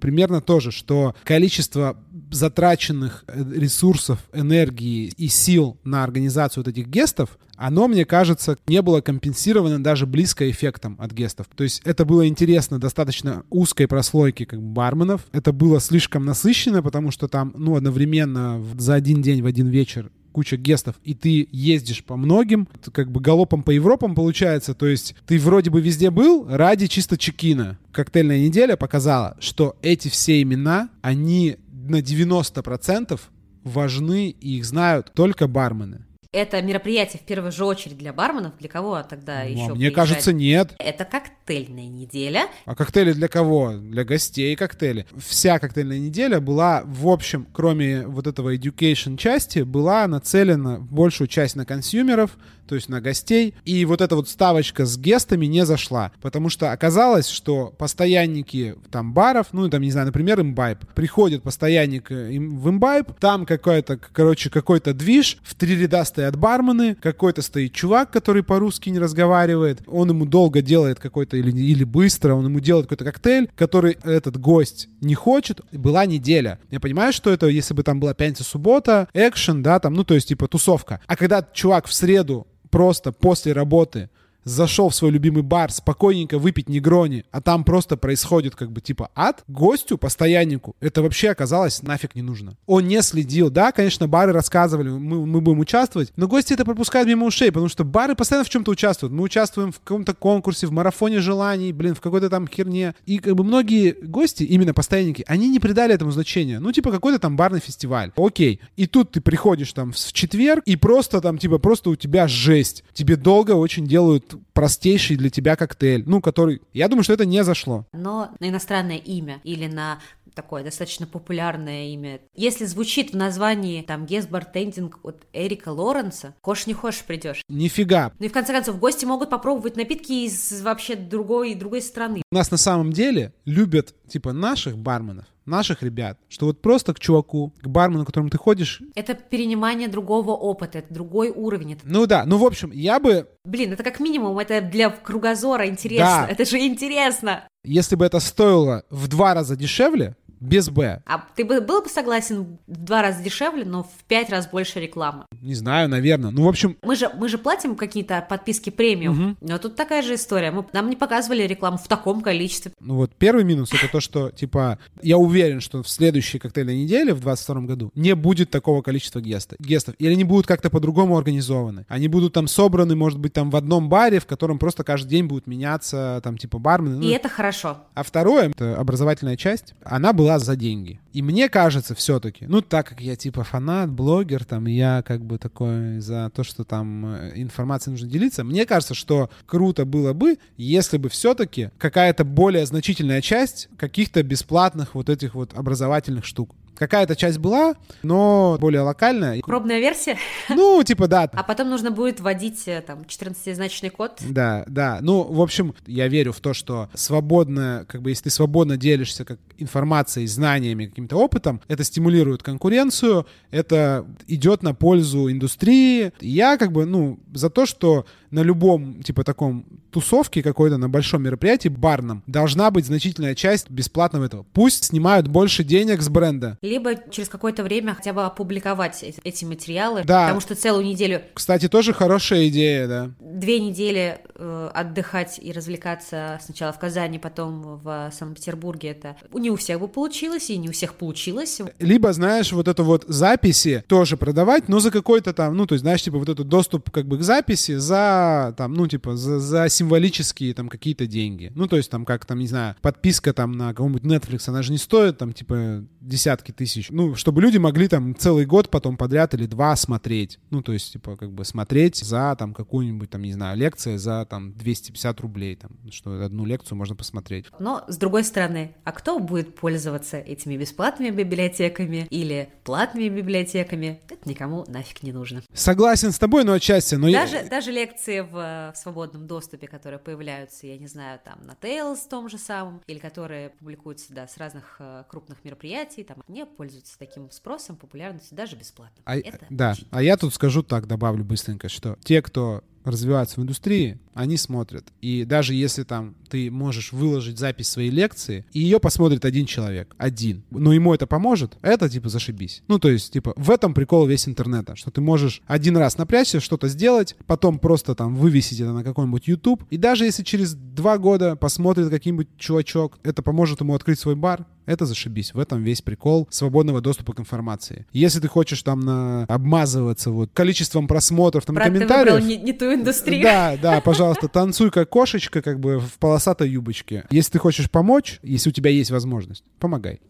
примерно тоже, что количество затраченных э, ресурсов, энергии и сил на организацию вот этих гестов, оно, мне кажется, не было компенсировано даже близко эффектом от гестов. То есть это было интересно достаточно узкой прослойки как барменов. Это было слишком насыщенно, потому что там, ну, одновременно за один день, в один вечер куча гестов, и ты ездишь по многим, как бы галопом по Европам получается, то есть ты вроде бы везде был ради чисто чекина. Коктейльная неделя показала, что эти все имена, они на 90% важны, и их знают только бармены. Это мероприятие в первую же очередь для барменов, для кого тогда Ну, еще? а мне приезжает? кажется, нет. Это коктейльная неделя. А коктейли для кого? Для гостей коктейли. Вся коктейльная неделя была, в общем, кроме вот этого education части, была нацелена большую часть на консюмеров, то есть на гостей. И вот эта вот ставочка с гестами не зашла, потому что оказалось, что постоянники там баров, ну там, не знаю, например, имбайб, приходит постоянник э, в имбайб, там какой-то, короче, какой-то движ, в три ряда стоят бармены, какой-то стоит чувак, который по-русски не разговаривает, он ему долго делает какой-то, или, или быстро, он ему делает какой-то коктейль, который этот гость не хочет. Была неделя. Я понимаю, что это, если бы там была пятница-суббота, экшен, да, там, ну, то есть, типа, тусовка. А когда чувак в среду просто после работы зашел в свой любимый бар, спокойненько выпить негрони, а там просто происходит как бы типа ад, гостю, постояннику, это вообще оказалось нафиг не нужно. Он не следил. Да, конечно, бары рассказывали, мы, мы будем участвовать, но гости это пропускают мимо ушей, потому что бары постоянно в чем-то участвуют. Мы участвуем в каком-то конкурсе, в марафоне желаний, блин, в какой-то там херне. И как бы многие гости, именно постоянники, они не придали этому значения. Ну, типа какой-то там барный фестиваль. Окей. И тут ты приходишь там в четверг, и просто там, типа, просто у тебя жесть. Тебе долго очень делают простейший для тебя коктейль, ну, который... Я думаю, что это не зашло. но на иностранное имя или на такое достаточно популярное имя. Если звучит в названии там гест бартендинг от Эрика Лоренса, кош не хочешь придешь. Нифига. Ну и в конце концов, гости могут попробовать напитки из вообще другой, другой страны. У нас на самом деле любят, типа, наших барменов, наших ребят, что вот просто к чуваку, к бармену, к которому ты ходишь, Это перенимание другого опыта, это другой уровень. Это... ну да, ну в общем, я бы, Блин, это как минимум, это для кругозора интересно. Да. Это же интересно. если бы это стоило в два раза дешевле, без «Б», А ты бы был бы согласен в два раза дешевле, но в пять раз больше рекламы? не знаю, наверное, ну в общем, Мы же, мы же платим какие-то подписки премиум, но тут такая же история. Мы, нам не показывали рекламу в таком количестве. ну вот первый минус это то, что, типа, я уверен, что в следующей коктейльной неделе, в 22 году, не будет такого количества геста, гестов, или они будут как-то по-другому организованы. Они будут там собраны, может быть, там в одном баре, в котором просто каждый день будут меняться, там, типа, бармены. ну, И это хорошо. А второе, это образовательная часть, она была за деньги. И мне кажется все-таки, ну так как я типа фанат, блогер, там, я как бы такой за то, что там э, информацией нужно делиться, мне кажется, что круто было бы, если бы все-таки какая-то более значительная часть каких-то бесплатных вот этих вот образовательных штук. Какая-то часть была, но более локальная. Пробная версия, Ну, типа, да, а потом нужно будет вводить э, там 14-значный код. Да, да. Ну, в общем, я верю в то, что свободно, как бы, если ты свободно делишься как информацией, знаниями, каким-то опытом, это стимулирует конкуренцию, это идет на пользу индустрии. Я, как бы, ну, за то, что на любом, типа, таком тусовке какой-то, на большом мероприятии, барном, должна быть значительная часть бесплатного этого. Пусть снимают больше денег с бренда. Либо через какое-то время хотя бы опубликовать эти материалы, Да. потому что целую неделю, Кстати, тоже хорошая идея, да. две недели э, отдыхать и развлекаться сначала в Казани, потом в Санкт-Петербурге, это не у всех бы получилось, и не у всех получилось. Либо, знаешь, вот это вот записи тоже продавать, но за какой-то там, ну, то есть, знаешь, типа вот этот доступ как бы к записи за, там, ну, типа, за, за символические там какие-то деньги. Ну, то есть, там, как, там, не знаю, подписка там на какой-нибудь Netflix, она же не стоит, там, типа, десятки тысяч. Ну, чтобы люди могли там целый год потом подряд или два смотреть. Ну, то есть, типа, как бы смотреть за там какую-нибудь, там, не знаю, лекцию за там 250 рублей, там, что одну лекцию можно посмотреть. Но, с другой стороны, а кто будет пользоваться этими бесплатными библиотеками или платными библиотеками? Это никому нафиг не нужно. Согласен с тобой, но отчасти, но я- Даже, даже лекции в, э, в свободном доступе, которые появляются, я не знаю, там на Tails том же самом, или которые публикуются, да, с разных э, крупных мероприятий, там не пользуются таким спросом, популярностью, даже бесплатно. А, Это да, очень- а я тут скажу так, добавлю быстренько, что те, кто развиваются в индустрии, они смотрят. И даже если там ты можешь выложить запись своей лекции, и ее посмотрит один человек, один, но ему это поможет, это типа зашибись. Ну, то есть, типа, в этом прикол весь интернета, что ты можешь один раз напрячься, что-то сделать, потом просто там вывесить это на какой-нибудь YouTube, и даже если через два года посмотрит какой-нибудь чувачок, это поможет ему открыть свой бар, это зашибись. В этом весь прикол свободного доступа к информации. Если ты хочешь там на... обмазываться вот количеством просмотров, там, Брат, ты комментариев... выбрал не, не ту индустрию. Да, да, пожалуйста, танцуй как кошечка, как бы в полосатой юбочке. Если ты хочешь помочь, если у тебя есть возможность, помогай.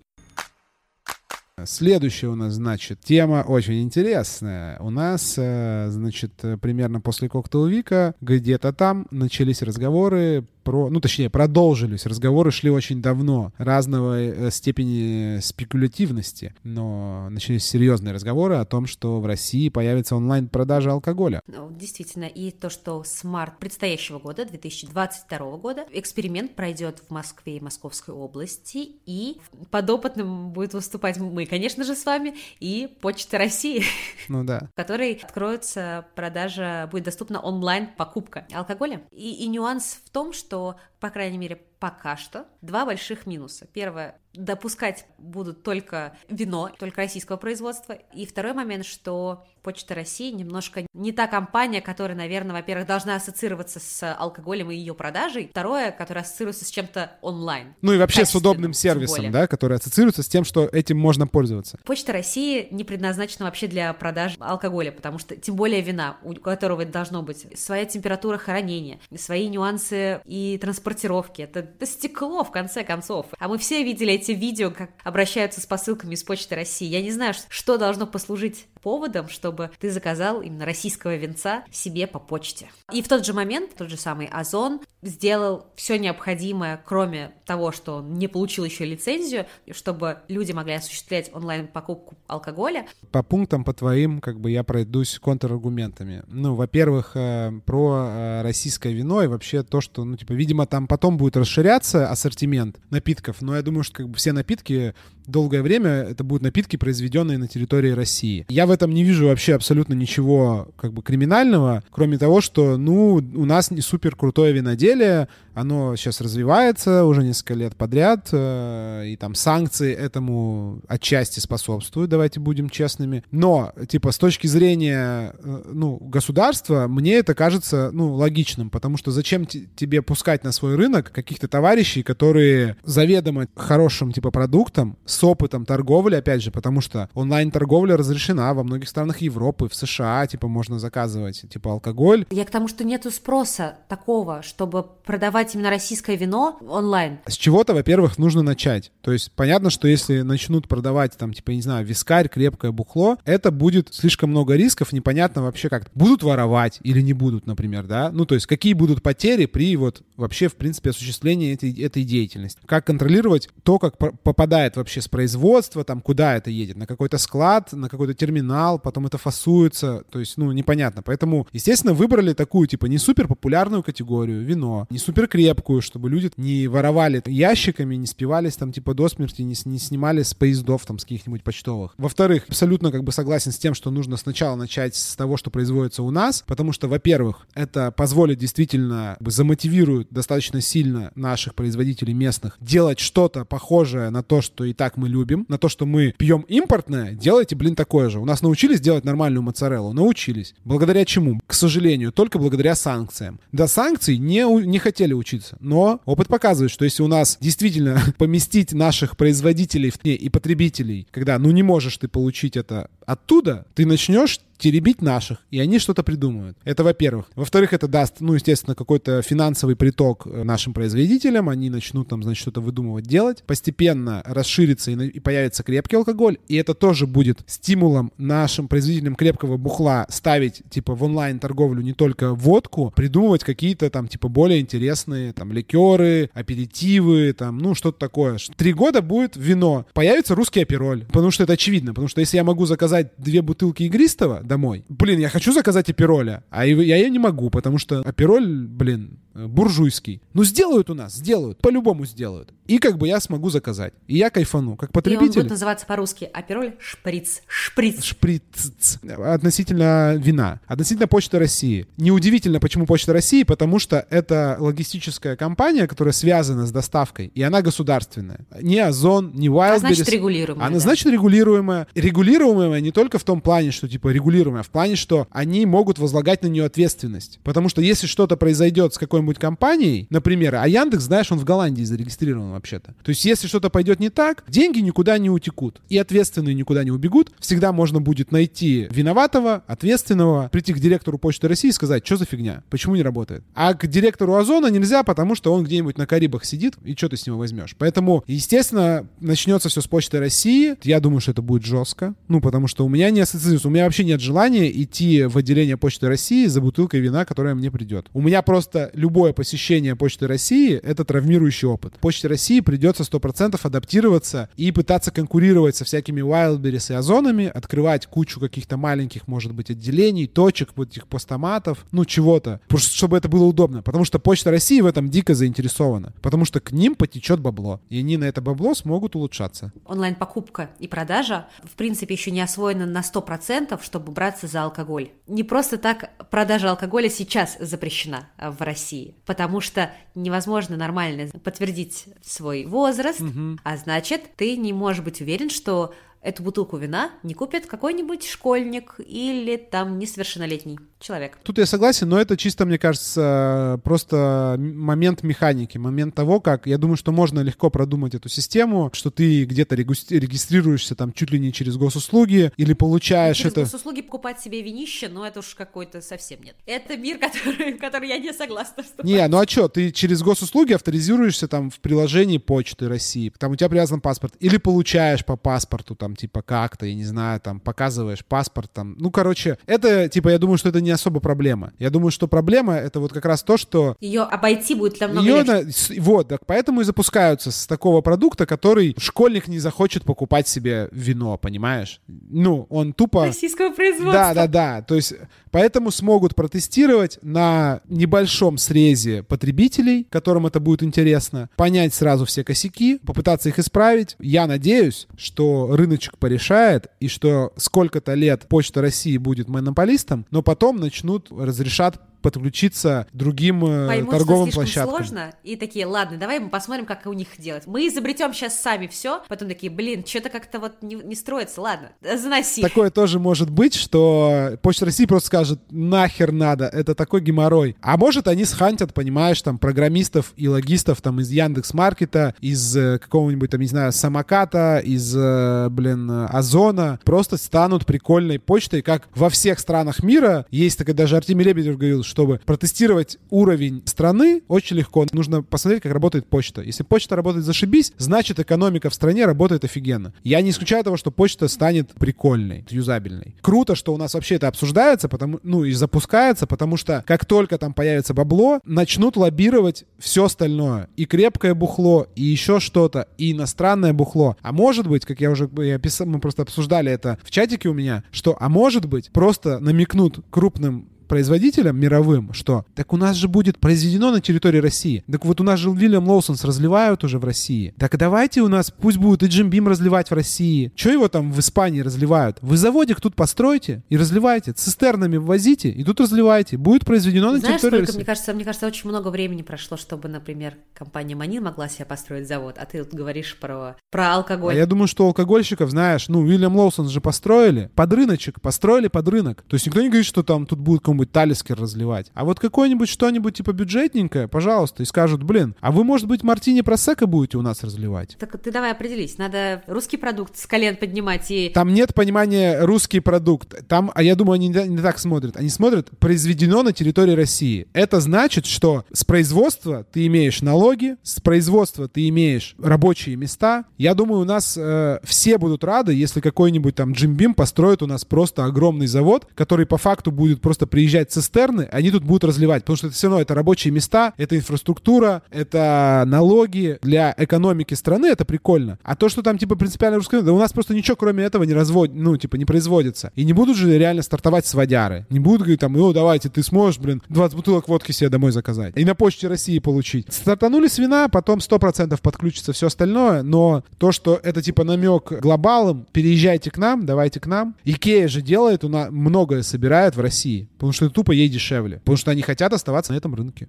Следующая у нас, значит, тема очень интересная. У нас, э, значит, примерно после Cocktail Week а где-то там начались разговоры про, ну, точнее, продолжились. Разговоры шли очень давно, разного э, степени спекулятивности, но начались серьезные разговоры о том, что в России появится онлайн-продажа алкоголя. Ну, действительно, и то, что с марта предстоящего года, 2022 года, эксперимент пройдет в Москве и Московской области, и подопытным будет выступать мы, конечно же, с вами, и Почта России. Ну да. В которой откроется продажа, будет доступна онлайн-покупка алкоголя. И, и нюанс в том, что что, по крайней мере, пока что два больших минуса. Первое, допускать будут только вино, только российского производства. И второй момент, что Почта России немножко не та компания, которая, наверное, во-первых, должна ассоциироваться с алкоголем и ее продажей. Второе, которая ассоциируется с чем-то онлайн. Ну и вообще с удобным сервисом, да, который ассоциируется с тем, что этим можно пользоваться. Почта России не предназначена вообще для продаж алкоголя, потому что, тем более вина, у которого должно быть своя температура хранения, свои нюансы и транспортировки. Это это стекло, в конце концов. А мы все видели эти видео, как обращаются с посылками из Почты России. Я не знаю, что должно послужить поводом, чтобы ты заказал именно российского венца себе по почте. И в тот же момент тот же самый Озон сделал все необходимое, кроме того, что он не получил еще лицензию, чтобы люди могли осуществлять онлайн-покупку алкоголя. По пунктам, по твоим, как бы я пройдусь контраргументами. Ну, во-первых, э, про э, российское вино и вообще то, что, ну, типа, видимо, там потом будет расширяться ассортимент напитков, но я думаю, что как бы все напитки долгое время это будут напитки, произведенные на территории России. Я в этом не вижу вообще абсолютно ничего как бы криминального, кроме того, что, ну, у нас не супер крутое виноделие, оно сейчас развивается уже несколько лет подряд, э, и там санкции этому отчасти способствуют, давайте будем честными. Но, типа, с точки зрения, э, ну, государства, мне это кажется, ну, логичным, потому что зачем тебе пускать на свой рынок каких-то товарищей, которые заведомо хорошим, типа, продуктом, с опытом торговли, опять же, потому что онлайн-торговля разрешена во многих странах Европы, в США, типа, можно заказывать, типа, алкоголь. Я к тому, что нету спроса такого, чтобы продавать именно российское вино онлайн? С чего-то, во-первых, нужно начать. То есть понятно, что если начнут продавать там, типа, не знаю, вискарь, крепкое бухло, это будет слишком много рисков, непонятно вообще как. Будут воровать или не будут, например, да? Ну, то есть какие будут потери при вот вообще, в принципе, осуществлении этой, этой деятельности. Как контролировать то, как попадает вообще производства, там, куда это едет, на какой-то склад, на какой-то терминал, потом это фасуется, то есть, ну, непонятно. Поэтому, естественно, выбрали такую, типа, не супер популярную категорию, вино, не супер крепкую, чтобы люди не воровали ящиками, не спивались там типа до смерти, не, не снимали с поездов там с каких-нибудь почтовых. Во-вторых, абсолютно как бы согласен с тем, что нужно сначала начать с того, что производится у нас, потому что, во-первых, это позволит действительно как бы, замотивирует достаточно сильно наших производителей местных делать что-то похожее на то, что и так мы любим, на то, что мы пьем импортное, делайте, блин, такое же. У нас научились делать нормальную моцареллу? Научились. Благодаря чему? К сожалению, только благодаря санкциям. До санкций не, не хотели учиться. Но опыт показывает, что если у нас действительно поместить наших производителей и потребителей, когда ну не можешь ты получить это оттуда, ты начнешь теребить наших, и они что-то придумают. Это во-первых. Во-вторых, это даст, ну, естественно, какой-то финансовый приток э, нашим производителям, они начнут там, значит, что-то выдумывать, делать, постепенно расширится и, и появится крепкий алкоголь, и это тоже будет стимулом нашим производителям крепкого бухла ставить, типа, в онлайн-торговлю не только водку, придумывать какие-то там, типа, более интересные, там, ликеры, аперитивы, там, ну, что-то такое. Три года будет вино, появится русский апероль, потому что это очевидно, потому что если я могу заказать две бутылки игристого, домой. Блин, я хочу заказать апероля, а я ее не могу, потому что апероль, блин, буржуйский. Ну, сделают у нас, сделают, по-любому сделают. И как бы я смогу заказать. И я кайфану, как потребитель. И он будет называться по-русски апероль шприц. Шприц. Шприц. Относительно вина. Относительно Почты России. Неудивительно, почему Почта России, потому что это логистическая компания, которая связана с доставкой, и она государственная. Не Озон, не Wildberries. А значит регулируемая. Она да. значит регулируемая. Регулируемая не только в том плане, что типа регулируемая, а в плане, что они могут возлагать на нее ответственность. Потому что если что-то произойдет с какой какой-нибудь компанией, например, а Яндекс, знаешь, он в Голландии зарегистрирован вообще-то. То есть если что-то пойдет не так, деньги никуда не утекут. И ответственные никуда не убегут. Всегда можно будет найти виноватого, ответственного, прийти к директору Почты России и сказать, что за фигня, почему не работает. А к директору Озона нельзя, потому что он где-нибудь на Карибах сидит, и что ты с него возьмешь. Поэтому, естественно, начнется все с Почты России. Я думаю, что это будет жестко. Ну, потому что у меня не ассоциируется, у меня вообще нет желания идти в отделение Почты России за бутылкой вина, которая мне придет. У меня просто любое посещение Почты России — это травмирующий опыт. Почте России придется 100% адаптироваться и пытаться конкурировать со всякими Wildberries и Озонами, открывать кучу каких-то маленьких, может быть, отделений, точек, вот этих постаматов, ну, чего-то, чтобы это было удобно. Потому что Почта России в этом дико заинтересована. Потому что к ним потечет бабло. И они на это бабло смогут улучшаться. Онлайн-покупка и продажа, в принципе, еще не освоена на 100%, чтобы браться за алкоголь. Не просто так продажа алкоголя сейчас запрещена в России, потому что невозможно нормально подтвердить свой возраст, угу. а значит, ты не можешь быть уверен, что эту бутылку вина не купит какой-нибудь школьник или там несовершеннолетний человек. Тут я согласен, но это чисто, мне кажется, просто момент механики, момент того, как я думаю, что можно легко продумать эту систему, что ты где-то регистрируешься там чуть ли не через госуслуги или получаешь через это... госуслуги покупать себе винище, но это уж какой-то совсем нет. Это мир, который, в который я не согласна вступать. Не, ну а что, ты через госуслуги авторизируешься там в приложении Почты России, там у тебя привязан паспорт, или получаешь по паспорту там типа как-то, я не знаю, там показываешь паспорт там. Ну, короче, это типа, я думаю, что это не особо проблема. Я думаю, что проблема это вот как раз то, что... Ее обойти будет намного Ее легче. На... Вот, так поэтому и запускаются с такого продукта, который школьник не захочет покупать себе вино, понимаешь? Ну, он тупо... Российского производства. Да, да, да. То есть поэтому смогут протестировать на небольшом срезе потребителей, которым это будет интересно, понять сразу все косяки, попытаться их исправить. Я надеюсь, что рыночек порешает и что сколько-то лет Почта России будет монополистом, но потом начнут разрешат подключиться другим э, Поймут, торговым что площадкам. сложно, и такие, ладно, давай мы посмотрим, как у них делать. Мы изобретем сейчас сами все, потом такие, блин, что-то как-то вот не, не строится, ладно, заноси. Такое тоже может быть, что Почта России просто скажет, нахер надо, это такой геморрой. А может они схантят, понимаешь, там, программистов и логистов там из Яндекс Маркета, из э, какого-нибудь там, не знаю, самоката, из, э, блин, Озона, просто станут прикольной почтой, как во всех странах мира. Есть такая, даже Артемий Лебедев говорил, чтобы протестировать уровень страны, очень легко. Нужно посмотреть, как работает почта. Если почта работает зашибись, значит экономика в стране работает офигенно. Я не исключаю того, что почта станет прикольной, юзабельной. Круто, что у нас вообще это обсуждается, потому, ну и запускается, потому что как только там появится бабло, начнут лоббировать все остальное. И крепкое бухло, и еще что-то, и иностранное бухло. А может быть, как я уже я писал, мы просто обсуждали это в чатике у меня, что, а может быть, просто намекнут крупным производителям мировым, что так у нас же будет произведено на территории России. Так вот у нас же William Lawson's разливают уже в России. Так давайте у нас пусть будет и Jim Beam разливать в России. Что его там в Испании разливают? Вы заводик тут постройте и разливайте. Цистернами ввозите и тут разливайте. Будет произведено на Знаешь, территории сколько, России. Мне кажется, мне кажется, очень много времени прошло, чтобы, например, компания Monin могла себе построить завод, а ты тут говоришь про, про алкоголь. А я думаю, что алкогольщиков, знаешь, ну, Уильям Лоусон же построили под рыночек, построили под рынок. То есть никто не говорит, что там тут будет кому какой-нибудь талискер разливать. А вот какое-нибудь что-нибудь типа бюджетненькое, пожалуйста, и скажут, блин, а вы, может быть, мартини просека будете у нас разливать? Так ты давай определись, надо русский продукт с колен поднимать и... Там нет понимания русский продукт. Там, а я думаю, они не, не так смотрят. Они смотрят, произведено на территории России. Это значит, что с производства ты имеешь налоги, с производства ты имеешь рабочие места. Я думаю, у нас э, все будут рады, если какой-нибудь там Джимбим построит у нас просто огромный завод, который по факту будет просто приезжать приезжать цистерны, они тут будут разливать, потому что это все равно это рабочие места, это инфраструктура, это налоги для экономики страны, это прикольно. А то, что там типа принципиально русское, да у нас просто ничего кроме этого не разводит, ну типа не производится. И не будут же реально стартовать с водяры. Не будут говорить там, ну давайте, ты сможешь, блин, 20 бутылок водки себе домой заказать. И на почте России получить. Стартанули с потом 100% подключится все остальное, но то, что это типа намек глобалом, переезжайте к нам, давайте к нам. Икея же делает, у нас многое собирает в России, потому что что тупо ей дешевле. Потому что они хотят оставаться на этом рынке.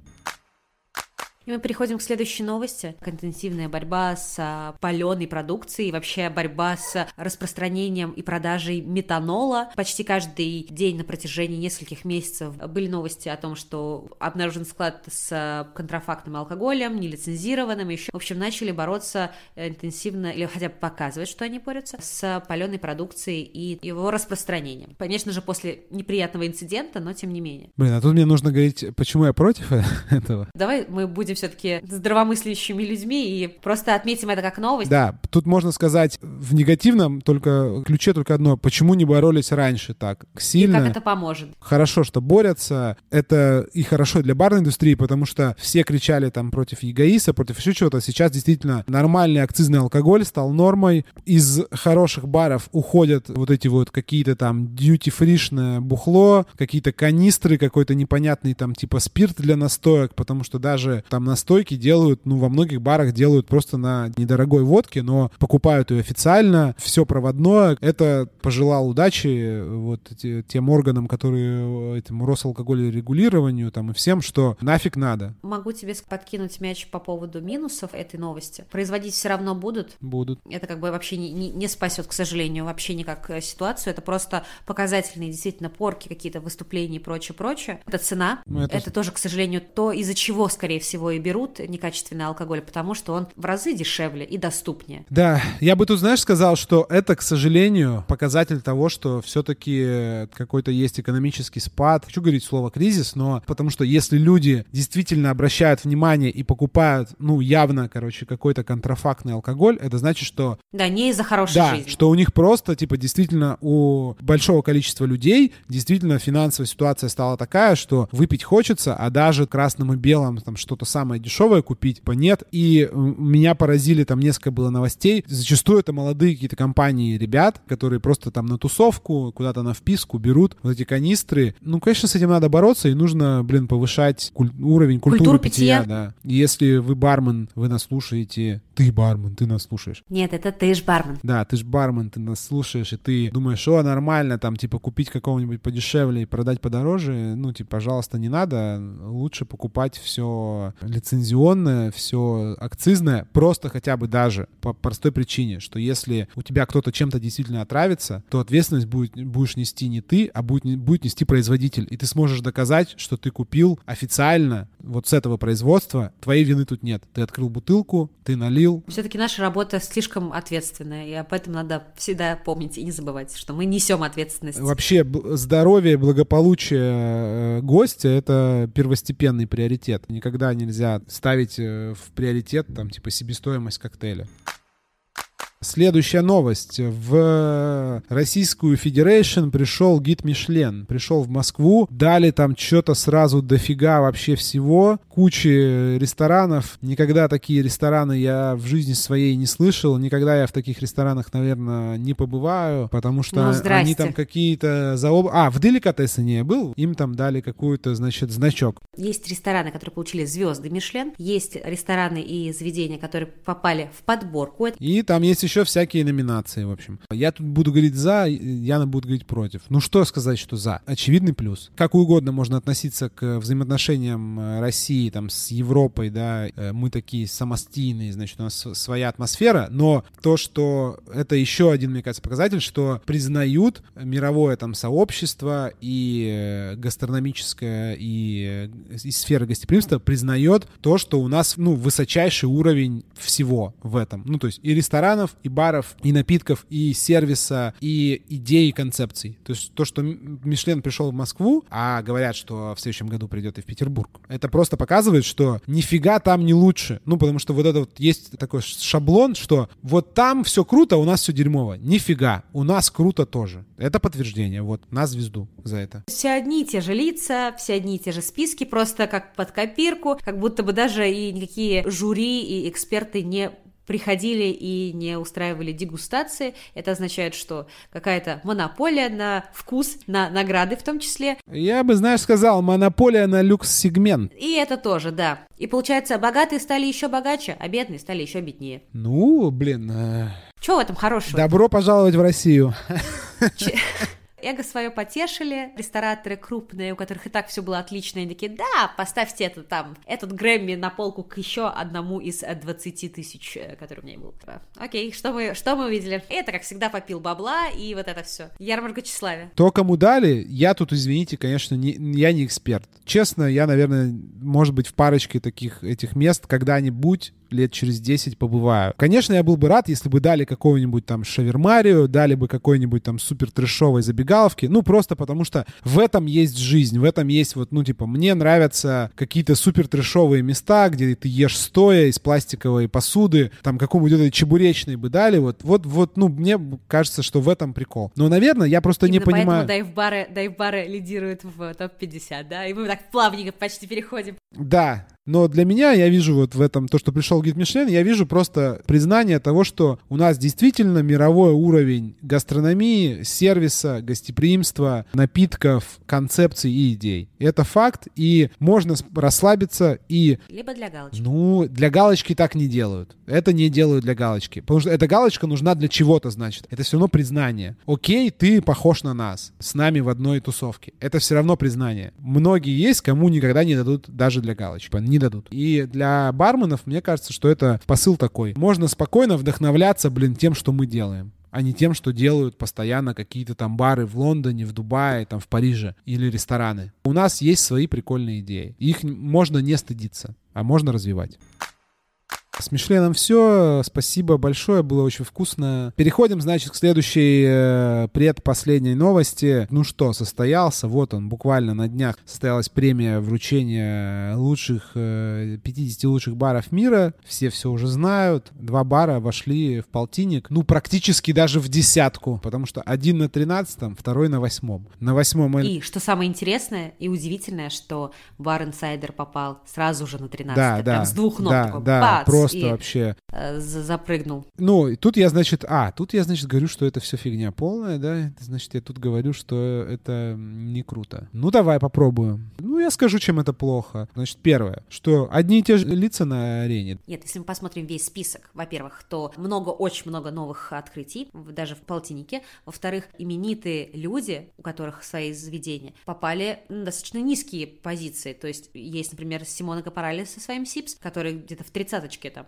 И мы переходим к следующей новости. Интенсивная борьба с а, паленой продукцией, вообще борьба с распространением и продажей метанола. Почти каждый день на протяжении нескольких месяцев были новости о том, что обнаружен склад с контрафактным алкоголем, нелицензированным, еще. В общем, начали бороться интенсивно, или хотя бы показывать, что они борются, с паленой продукцией и его распространением. Конечно же, после неприятного инцидента, но тем не менее. Блин, а тут мне нужно говорить, почему я против этого. Давай мы будем все-таки здравомыслящими людьми и просто отметим это как новость. Да, тут можно сказать в негативном только ключе только одно. Почему не боролись раньше так сильно? И как это поможет? Хорошо, что борются. Это и хорошо для барной индустрии, потому что все кричали там против эгоиста, против еще чего-то. Сейчас действительно нормальный акцизный алкоголь стал нормой. Из хороших баров уходят вот эти вот какие-то там дьюти-фришное бухло, какие-то канистры, какой-то непонятный там типа спирт для настоек, потому что даже там настойки делают, ну, во многих барах делают просто на недорогой водке, но покупают ее официально, все проводное. Это пожелал удачи вот тем органам, которые этому Росалкоголерегулированию там и всем, что нафиг надо. Могу тебе подкинуть мяч по поводу минусов этой новости. Производить все равно будут. Будут. Это как бы вообще не, не, не спасет, к сожалению, вообще никак э, ситуацию. Это просто показательные действительно порки, какие-то выступления и прочее, прочее. Это цена. Ну, это... это тоже, к сожалению, то, из-за чего, скорее всего, и берут некачественный алкоголь, потому что он в разы дешевле и доступнее. Да, я бы тут, знаешь, сказал, что это, к сожалению, показатель того, что все-таки какой-то есть экономический спад. Хочу говорить слово кризис, но потому что если люди действительно обращают внимание и покупают, ну, явно, короче, какой-то контрафактный алкоголь, это значит, что... Да, не из-за хорошей да, жизни. что у них просто, типа, действительно у большого количества людей действительно финансовая ситуация стала такая, что выпить хочется, а даже красным и белым там что-то самое дешевое купить, типа, нет. И меня поразили, там несколько было новостей. Зачастую это молодые какие-то компании ребят, которые просто там на тусовку, куда-то на вписку берут вот эти канистры. Ну, конечно, с этим надо бороться, и нужно, блин, повышать куль- уровень культуры, культуры питья. питья. Да. Если вы бармен, вы нас слушаете, ты бармен, ты нас слушаешь. Нет, это ты ж бармен. Да, ты ж бармен, ты нас слушаешь, и ты думаешь, что нормально, там, типа, купить какого-нибудь подешевле и продать подороже, ну, типа, пожалуйста, не надо. Лучше покупать все лицензионное, все акцизное, просто хотя бы даже по простой причине, что если у тебя кто-то чем-то действительно отравится, то ответственность будет, будешь нести не ты, а будет, будет нести производитель. И ты сможешь доказать, что ты купил официально вот с этого производства, твоей вины тут нет. Ты открыл бутылку, ты налил. Все-таки наша работа слишком ответственная, и об этом надо всегда помнить и не забывать, что мы несем ответственность. Вообще здоровье, благополучие э, гостя — это первостепенный приоритет. Никогда нельзя ставить э, в приоритет там типа себестоимость коктейля. Следующая новость. В Российскую Федерацию пришел гид Мишлен. Пришел в Москву. Дали там что-то сразу дофига вообще всего. Кучи ресторанов. Никогда такие рестораны я в жизни своей не слышал. Никогда я в таких ресторанах, наверное, не побываю. Потому что ну, они там какие-то заоб... А, в Деликатесене я был. Им там дали какую-то, значит, значок. Есть рестораны, которые получили звезды Мишлен. Есть рестораны и заведения, которые попали в подборку. И там есть еще всякие номинации, в общем. Я тут буду говорить за, Яна будет говорить против. Ну что сказать, что за? Очевидный плюс. Как угодно можно относиться к взаимоотношениям э, России там с Европой, да, э, мы такие самостийные, значит, у нас своя атмосфера, но то, что это еще один, мне кажется, показатель, что признают мировое там сообщество и э, гастрономическое, и, и сфера гостеприимства признает то, что у нас, ну, высочайший уровень всего в этом. Ну, то есть и ресторанов, и баров, и напитков, и сервиса, и идей, и концепций. То есть то, что Мишлен пришел в Москву, а говорят, что в следующем году придет и в Петербург, это просто показывает, что нифига там не лучше. Ну, потому что вот это вот есть такой шаблон, что вот там все круто, у нас все дерьмово. Нифига, у нас круто тоже. Это подтверждение, вот, на звезду за это. Все одни и те же лица, все одни и те же списки, просто как под копирку, как будто бы даже и никакие жюри и эксперты не приходили и не устраивали дегустации. Это означает, что какая-то монополия на вкус, на награды в том числе. Я бы, знаешь, сказал, монополия на люкс-сегмент. И это тоже, да. И получается, богатые стали еще богаче, а бедные стали еще беднее. Ну, блин. Э... Чего в этом хорошего? Добро пожаловать в Россию. Эго свое потешили, рестораторы крупные, у которых и так все было отлично, и такие, да, поставьте это там, этот Грэмми на полку к еще одному из 20 тысяч, э, который у меня был. Окей, что мы, что мы увидели? Это, как всегда, попил бабла, и вот это все. Ярмарка тщеславия. То, кому дали, я тут, извините, конечно, не, я не эксперт. Честно, я, наверное, может быть, в парочке таких этих мест когда-нибудь лет через 10 побываю. Конечно, я был бы рад, если бы дали какого-нибудь там шавермарию, дали бы какой-нибудь там супер трешовой забегаловки, ну просто потому что в этом есть жизнь, в этом есть вот, ну типа, мне нравятся какие-то супер трешовые места, где ты ешь стоя из пластиковой посуды, там какому-нибудь этой чебуречной бы дали, вот, вот, вот, ну мне кажется, что в этом прикол. Но, наверное, я просто Именно не понимаю... дайв-бары, дайв-бары лидируют в топ-50, да, и мы так плавненько почти переходим. Да, но для меня, я вижу вот в этом, то, что пришел гид Мишлен, я вижу просто признание того, что у нас действительно мировой уровень гастрономии, сервиса, гостеприимства, напитков, концепций и идей. Это факт, и можно расслабиться и... Либо для галочки. Ну, для галочки так не делают. Это не делают для галочки. Потому что эта галочка нужна для чего-то, значит. Это все равно признание. Окей, ты похож на нас. С нами в одной тусовке. Это все равно признание. Многие есть, кому никогда не дадут даже для галочки. Не дадут. И для барменов, мне кажется, что это посыл такой. Можно спокойно вдохновляться, блин, тем, что мы делаем а не тем, что делают постоянно какие-то там бары в Лондоне, в Дубае, там в Париже или рестораны. У нас есть свои прикольные идеи. Их можно не стыдиться, а можно развивать. С Мишленом все. Спасибо большое, было очень вкусно. Переходим, значит, к следующей э, предпоследней новости. Ну что, состоялся, вот он, буквально на днях состоялась премия вручения лучших, э, 50 лучших баров мира. Все все уже знают. Два бара вошли в полтинник, ну, практически даже в десятку, потому что один на тринадцатом, второй на восьмом. На восьмом... И, что самое интересное и удивительное, что бар Инсайдер попал сразу же на тринадцатый, да, да, с двух ног да, такой, да, бац, просто просто вообще... Э, запрыгнул. Ну, тут я, значит, а, тут я, значит, говорю, что это все фигня полная, да, значит, я тут говорю, что это не круто. Ну, давай попробуем. Ну, я скажу, чем это плохо. Значит, первое, что одни и те же лица на арене. Нет, если мы посмотрим весь список, во-первых, то много, очень много новых открытий, даже в полтиннике. Во-вторых, именитые люди, у которых свои заведения, попали на достаточно низкие позиции. То есть есть, например, Симона Капарали со своим СИПС, который где-то в тридцаточке там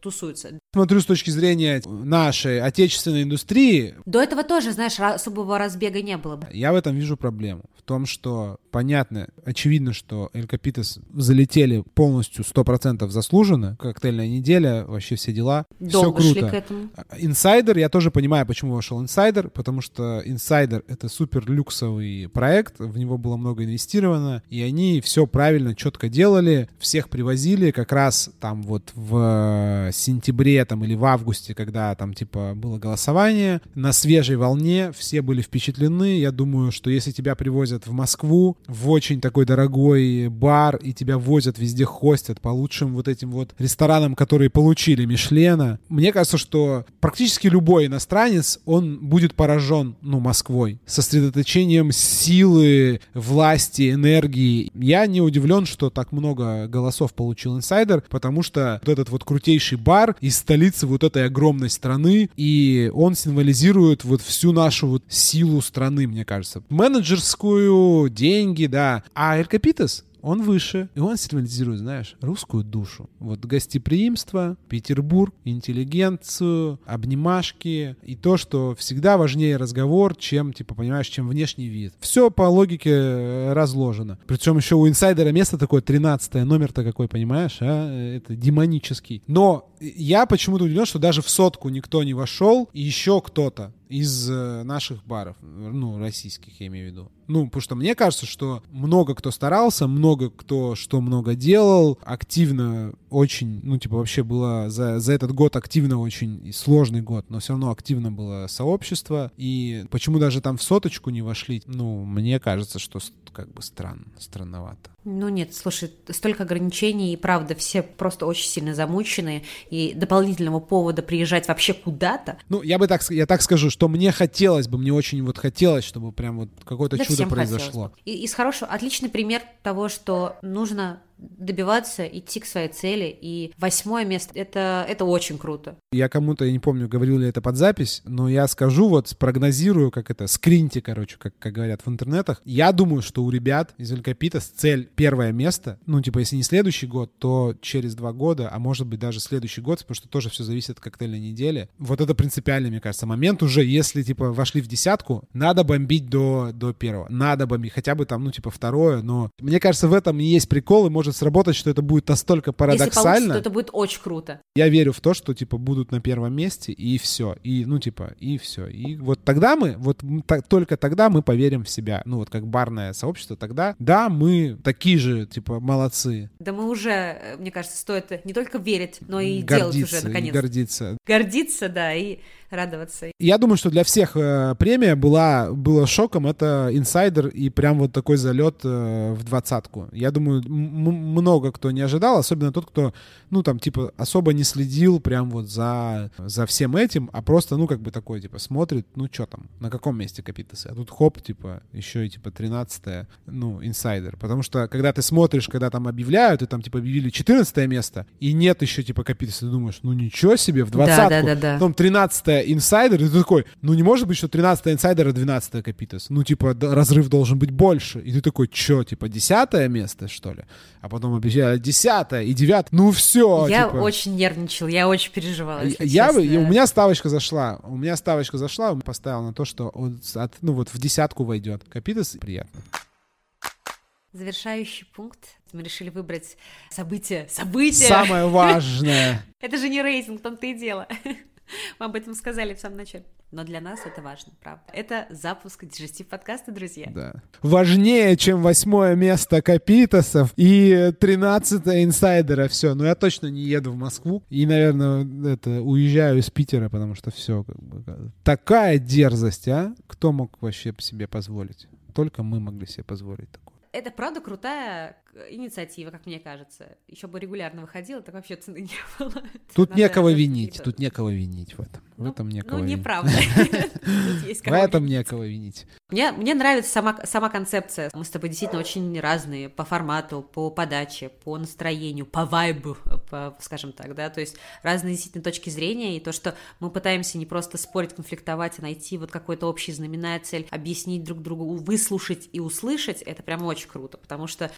тусуются. Смотрю с точки зрения нашей отечественной индустрии. До этого тоже, знаешь, особого разбега не было бы. Я в этом вижу проблему. В том, что понятно, очевидно, что Эль Копитас залетели полностью 100% заслуженно. Коктейльная неделя, вообще все дела. Долго все круто. шли к этому. Инсайдер, я тоже понимаю, почему вошел Инсайдер, потому что Инсайдер — это супер люксовый проект, в него было много инвестировано, и они все правильно, четко делали, всех привозили как раз там вот в сентябре там или в августе, когда там типа было голосование, на свежей волне все были впечатлены. Я думаю, что если тебя привозят в Москву, в очень такой дорогой бар, и тебя возят везде, хостят по лучшим вот этим вот ресторанам, которые получили Мишлена. Мне кажется, что практически любой иностранец, он будет поражен, ну, Москвой, сосредоточением силы, власти, энергии. Я не удивлен, что так много голосов получил инсайдер, потому что вот этот вот крутейший бар из столицы вот этой огромной страны, и он символизирует вот всю нашу вот силу страны, мне кажется. Менеджерскую, деньги, деньги, да. А Эль Капитас, он выше, и он символизирует, знаешь, русскую душу. Вот гостеприимство, Петербург, интеллигенцию, обнимашки и то, что всегда важнее разговор, чем, типа, понимаешь, чем внешний вид. Все по логике э, разложено. Причем еще у инсайдера место такое 13 номер-то какой, понимаешь, а? Это демонический. Но я почему-то удивлен, что даже в сотку никто не вошел, и еще кто-то из э, наших баров, ну, российских, я имею в виду. Ну, потому что мне кажется, что много кто старался, много кто что много делал, активно очень, ну, типа, вообще было за, за этот год активно очень сложный год, но все равно активно было сообщество, и почему даже там в соточку не вошли, ну, мне кажется, что как бы странно, странновато. Ну нет, слушай, столько ограничений, и правда, все просто очень сильно замучены, и дополнительного повода приезжать вообще куда-то. Ну, я бы так, я так скажу, что мне хотелось бы, мне очень вот хотелось, чтобы прям вот какое-то да чудо произошло. И из хорошего, отличный пример того, что нужно добиваться, идти к своей цели. И восьмое место это, это очень круто. Я кому-то, я не помню, говорил ли это под запись, но я скажу, вот прогнозирую, как это, скриньте, короче, как, как говорят в интернетах. Я думаю, что у ребят из Элькапитас цель первое место. Ну, типа, если не следующий год, то через два года, а может быть даже следующий год, потому что тоже все зависит от коктейльной недели. Вот это принципиальный, мне кажется, момент уже, если, типа, вошли в десятку, надо бомбить до, до первого. Надо бомбить, хотя бы там, ну, типа, второе, но мне кажется, в этом и есть прикол, и может сработать, что это будет настолько парадоксально. Если получится, то это будет очень круто. Я верю в то, что, типа, будут на первом месте, и все. И, ну, типа, и все. И вот тогда мы, вот так, только тогда мы поверим в себя. Ну, вот как барное сообщество, тогда, да, мы такие же, типа, молодцы. Да мы уже, э, мне кажется, стоит не только верить, но и гордиться, делать уже, наконец. гордиться. Гордиться, да, и радоваться. Я думаю, что для всех э, премия была, была шоком. Это инсайдер и прям вот такой залет э, в двадцатку. Я думаю, много кто не ожидал, особенно тот, кто, ну, там, типа, особо не следил прям вот за, за всем этим, а просто, ну, как бы такой, типа, смотрит, ну, что там, на каком месте Копитасы. А тут хоп, типа, еще и, типа, 13 ну, инсайдер. Потому что, когда ты смотришь, когда там объявляют, и там, типа, объявили 14 место, и нет еще, типа, Копитасы, ты думаешь, ну, ничего себе, в двадцатку. Да, да, да, да. Потом 13 инсайдер, и ты такой, ну не может быть, что 13 инсайдер, а 12 Копитас. Ну, типа, разрыв должен быть больше. И ты такой, что, типа, 10 место, что ли? А потом обещали 10 и 9 ну все. Я типа. очень нервничал, я очень переживала. Я, я, у меня ставочка зашла, у меня ставочка зашла, он поставил на то, что он от, ну вот в десятку войдет. Капитас приятно. Завершающий пункт. Мы решили выбрать событие. Событие! Самое важное! Это же не рейтинг, в том-то и дело. Мы об этом сказали в самом начале. Но для нас это важно, правда. Это запуск Дежестив подкаста, друзья. Да. Важнее, чем восьмое место Капитасов и тринадцатое инсайдера. Все, ну я точно не еду в Москву. И, наверное, это уезжаю из Питера, потому что все. Как бы, такая дерзость, а? Кто мог вообще себе позволить? Только мы могли себе позволить такое. Это правда крутая инициатива, как мне кажется. Еще бы регулярно выходила, так вообще цены не было. Тут некого винить, тут некого винить в этом. В ну, этом некого Ну, неправда. В этом некого винить. Мне, мне нравится сама, сама концепция. Мы с тобой действительно очень разные по формату, по подаче, по настроению, по вайбу, по, скажем так, да, то есть разные действительно точки зрения, и то, что мы пытаемся не просто спорить, конфликтовать, а найти вот какой-то общий знаменатель, объяснить друг другу, выслушать и услышать, это прям очень круто, потому что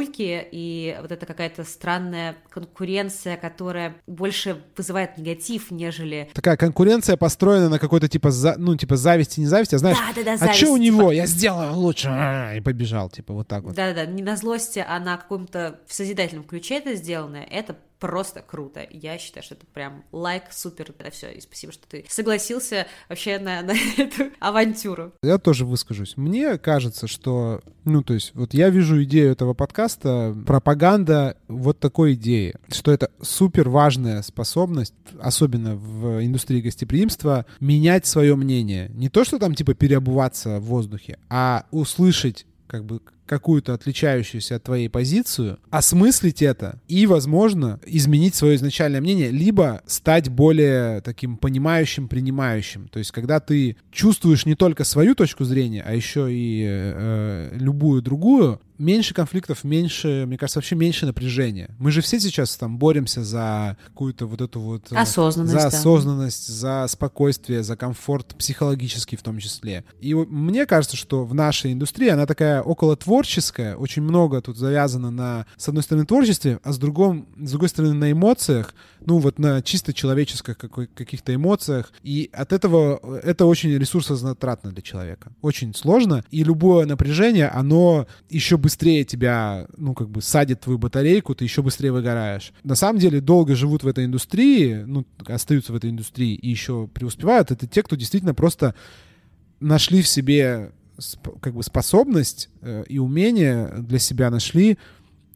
обижульки и вот это какая-то странная конкуренция, которая больше вызывает негатив, нежели... Такая конкуренция построена на какой-то типа, за, ну, типа зависти, не зависти, а знаешь, да, да, да, а что него, я сделаю лучше, а, и побежал, типа вот так вот. Да-да-да, не на злости, а на каком-то в созидательном ключе это сделано, это просто круто. Я считаю, что это прям лайк, супер, это все. И спасибо, что ты согласился вообще на, на эту авантюру. Я тоже выскажусь. Мне кажется, что, ну, то есть, вот я вижу идею этого подкаста, пропаганда вот такой идеи, что это супер важная способность, особенно в индустрии гостеприимства, менять свое мнение. Не то, что там, типа, переобуваться в воздухе, а услышать как бы какую-то отличающуюся от твоей позицию, осмыслить это и, возможно, изменить свое изначальное мнение, либо стать более таким понимающим, принимающим. То есть, когда ты чувствуешь не только свою точку зрения, а еще и э, любую другую, меньше конфликтов, меньше, мне кажется, вообще меньше напряжения. Мы же все сейчас там боремся за какую-то вот эту вот... Э, осознанность. За осознанность, да. за спокойствие, за комфорт психологический в том числе. И мне кажется, что в нашей индустрии она такая около творческая, очень много тут завязано на, с одной стороны, творчестве, а с, другом, с другой стороны, на эмоциях, ну вот на чисто человеческих каких-то эмоциях. И от этого это очень ресурсозатратно для человека. Очень сложно. И любое напряжение, оно еще быстрее тебя, ну, как бы садит твою батарейку, ты еще быстрее выгораешь. На самом деле долго живут в этой индустрии, ну, остаются в этой индустрии и еще преуспевают, это те, кто действительно просто нашли в себе как бы способность э, и умение для себя нашли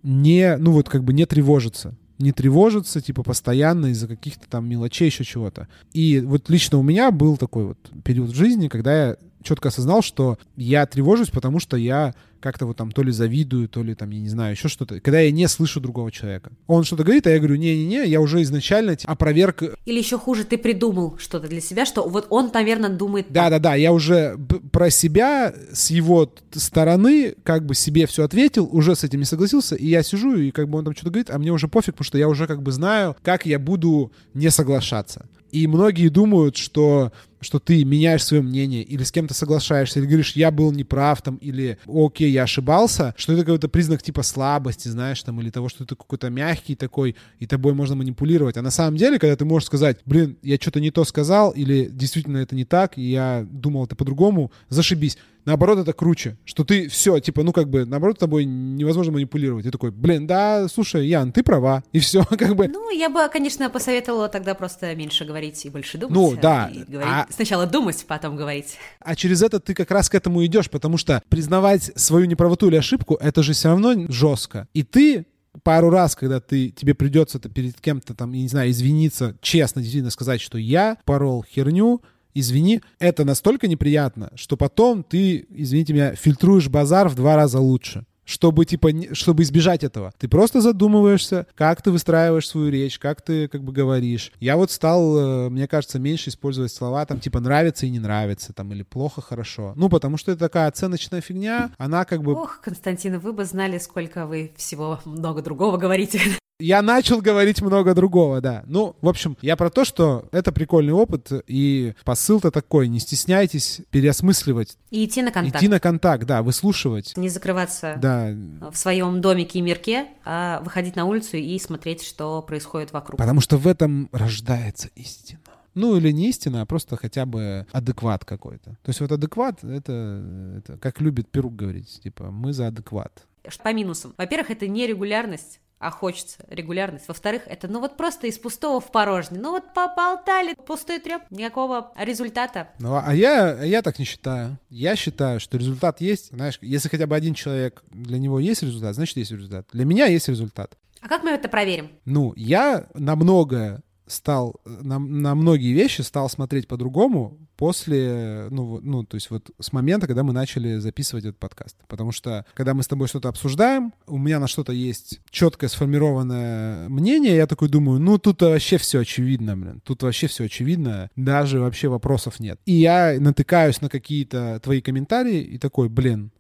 не, ну вот как бы не тревожиться не тревожиться, типа, постоянно из-за каких-то там мелочей, еще чего-то. И вот лично у меня был такой вот период в жизни, когда я четко осознал, что я тревожусь, потому что я как-то вот там то ли завидую, то ли там, я не знаю, еще что-то. Когда я не слышу другого человека. Он что-то говорит, а я говорю, не-не-не, я уже изначально опроверг... Или еще хуже, ты придумал что-то для себя, что вот он, наверное, думает... Да-да-да, я уже про себя с его стороны как бы себе все ответил, уже с этим не согласился, и я сижу, и как бы он там что-то говорит, а мне уже пофиг, потому что я уже как бы знаю, как я буду не соглашаться. И многие думают, что что ты меняешь свое мнение или с кем-то соглашаешься, или говоришь, я был неправ, там, или окей, я ошибался, что это какой-то признак типа слабости, знаешь, там, или того, что ты какой-то мягкий такой, и тобой можно манипулировать. А на самом деле, когда ты можешь сказать, блин, я что-то не то сказал, или действительно это не так, и я думал это по-другому, зашибись. Наоборот, это круче, что ты все, типа, ну как бы, наоборот, тобой невозможно манипулировать. И такой, блин, да, слушай, Ян, ты права, и все, как бы. Ну, я бы, конечно, посоветовала тогда просто меньше говорить и больше думать. Ну, да. И говорить, а... Сначала думать, потом говорить. А через это ты как раз к этому идешь, потому что признавать свою неправоту или ошибку, это же все равно жестко. И ты пару раз, когда ты, тебе придется перед кем-то там, я не знаю, извиниться, честно, действительно сказать, что я порол херню, извини, это настолько неприятно, что потом ты, извините меня, фильтруешь базар в два раза лучше чтобы типа чтобы избежать этого. Ты просто задумываешься, как ты выстраиваешь свою речь, как ты как бы говоришь. Я вот стал, э, мне кажется, меньше использовать слова там типа нравится и не нравится там или плохо хорошо. Ну потому что это такая оценочная фигня, она как бы. Ох, Константин, вы бы знали, сколько вы всего много другого говорите. Я начал говорить много другого, да. Ну, в общем, я про то, что это прикольный опыт, и посыл-то такой, не стесняйтесь переосмысливать. И идти на контакт. Идти на контакт, да, выслушивать. Не закрываться да. в своем домике и мирке, а выходить на улицу и смотреть, что происходит вокруг. Потому что в этом рождается истина. Ну, или не истина, а просто хотя бы адекват какой-то. То есть вот адекват — это, это как любит Перук говорить, типа, мы за адекват. По минусам. Во-первых, это нерегулярность а хочется регулярность. Во-вторых, это ну вот просто из пустого в порожнее. Ну вот поболтали, пустой треп, никакого результата. Ну, а я, я так не считаю. Я считаю, что результат есть. Знаешь, если хотя бы один человек, для него есть результат, значит, есть результат. Для меня есть результат. А как мы это проверим? Ну, я на многое стал, на, на многие вещи стал смотреть по-другому после, ну, ну, то есть вот с момента, когда мы начали записывать этот подкаст. Потому что, когда мы с тобой что-то обсуждаем, у меня на что-то есть четкое сформированное мнение, я такой думаю, ну, тут вообще все очевидно, блин, тут вообще все очевидно, даже вообще вопросов нет. И я натыкаюсь на какие-то твои комментарии и такой, блин,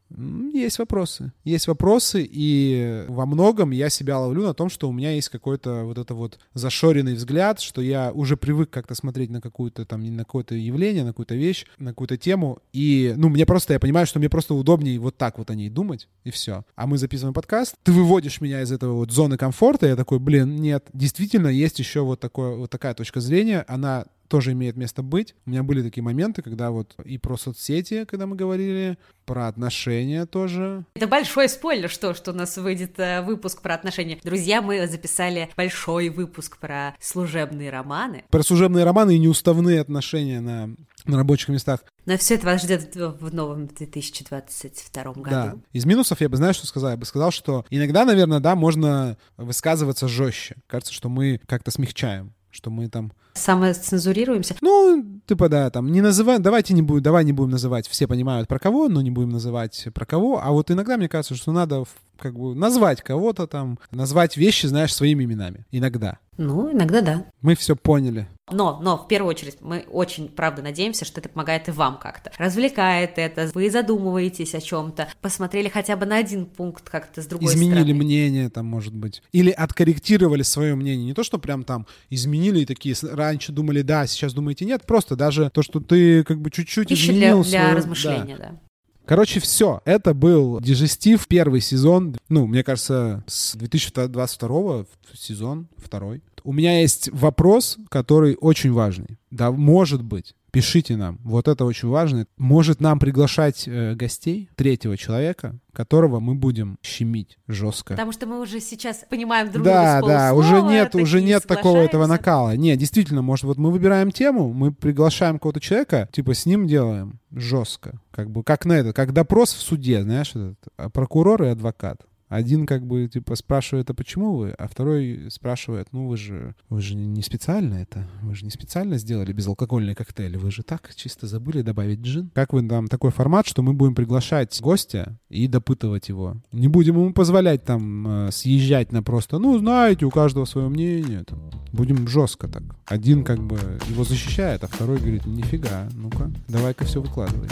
есть вопросы. Есть вопросы, и во многом я себя ловлю на том, что у меня есть какой-то вот это вот зашоренный взгляд, что я уже привык как-то смотреть на какую-то там, на какое-то явление, на какую-то вещь, на какую-то тему, и, ну, мне просто, я понимаю, что мне просто удобнее вот так вот о ней думать, и все. А мы записываем подкаст, ты выводишь меня из этого вот зоны комфорта, я такой, блин, нет, действительно есть еще вот, такое, вот такая точка зрения, она тоже имеет место быть. У меня были такие моменты, когда вот и про соцсети, когда мы говорили, про отношения тоже. Это большой спойлер, что, что у нас выйдет э, выпуск про отношения. Друзья, мы записали большой выпуск про служебные романы. Про служебные романы и неуставные отношения на, на рабочих местах. Но все это вас ждет в новом 2022 году. Да. Из минусов я бы, знаешь, что сказал? Я бы сказал, что иногда, наверное, да, можно высказываться жестче. Кажется, что мы как-то смягчаем, что мы там самоцензурируемся. Ну, типа, да, там, не называем, давайте не будем, давай не будем называть, все понимают про кого, но не будем называть про кого, а вот иногда мне кажется, что надо как бы назвать кого-то там, назвать вещи, знаешь, своими именами. Иногда. Ну, иногда да. Мы все поняли. Но, но, в первую очередь, мы очень, правда, надеемся, что это помогает и вам как-то. Развлекает это, вы задумываетесь о чем-то, посмотрели хотя бы на один пункт как-то с другой изменили стороны. Изменили мнение там, может быть. Или откорректировали свое мнение. Не то, что прям там изменили и такие, раньше думали да, сейчас думаете нет, просто даже то, что ты как бы чуть-чуть Пища изменил для, для свое... размышления, да. да. Короче, все. Это был Дижестив, первый сезон. Ну, мне кажется, с 2022 сезон второй. У меня есть вопрос, который очень важный. Да, может быть, пишите нам. Вот это очень важно. Может нам приглашать э, гостей, третьего человека, которого мы будем щемить жестко. Потому что мы уже сейчас понимаем друг да, друга Да, уже нет, уже нет такого этого накала. Не, действительно, может, вот мы выбираем тему, мы приглашаем кого-то человека, типа с ним делаем жестко. Как бы, как на это, как допрос в суде, знаешь, этот, а прокурор и адвокат Один как бы типа спрашивает, а почему вы? А второй спрашивает, ну вы же, вы же не специально это, вы же не специально сделали безалкогольный коктейль, вы же так чисто забыли добавить джин. Как вы там такой формат, что мы будем приглашать гостя и допытывать его. Не будем ему позволять там э, съезжать на просто, ну знаете, у каждого свое мнение. Там. Будем жестко так. Один как бы его защищает, а второй говорит, нифига, ну-ка, давай-ка все выкладывай.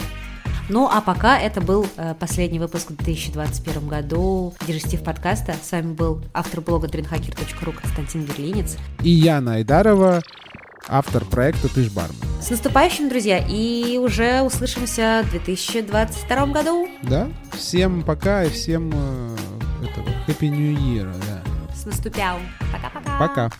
Ну, а пока это был э, последний выпуск в 2021 году Дежестив подкаста. С вами был автор блога dreamhacker.ru Константин Берлинец. И Яна Айдарова, автор проекта «Ты ж бармен». С наступающим, друзья, и уже услышимся в 2022 году. Да, всем пока и всем э, этого Happy New Year, да. С наступял. Пока-пока. Пока.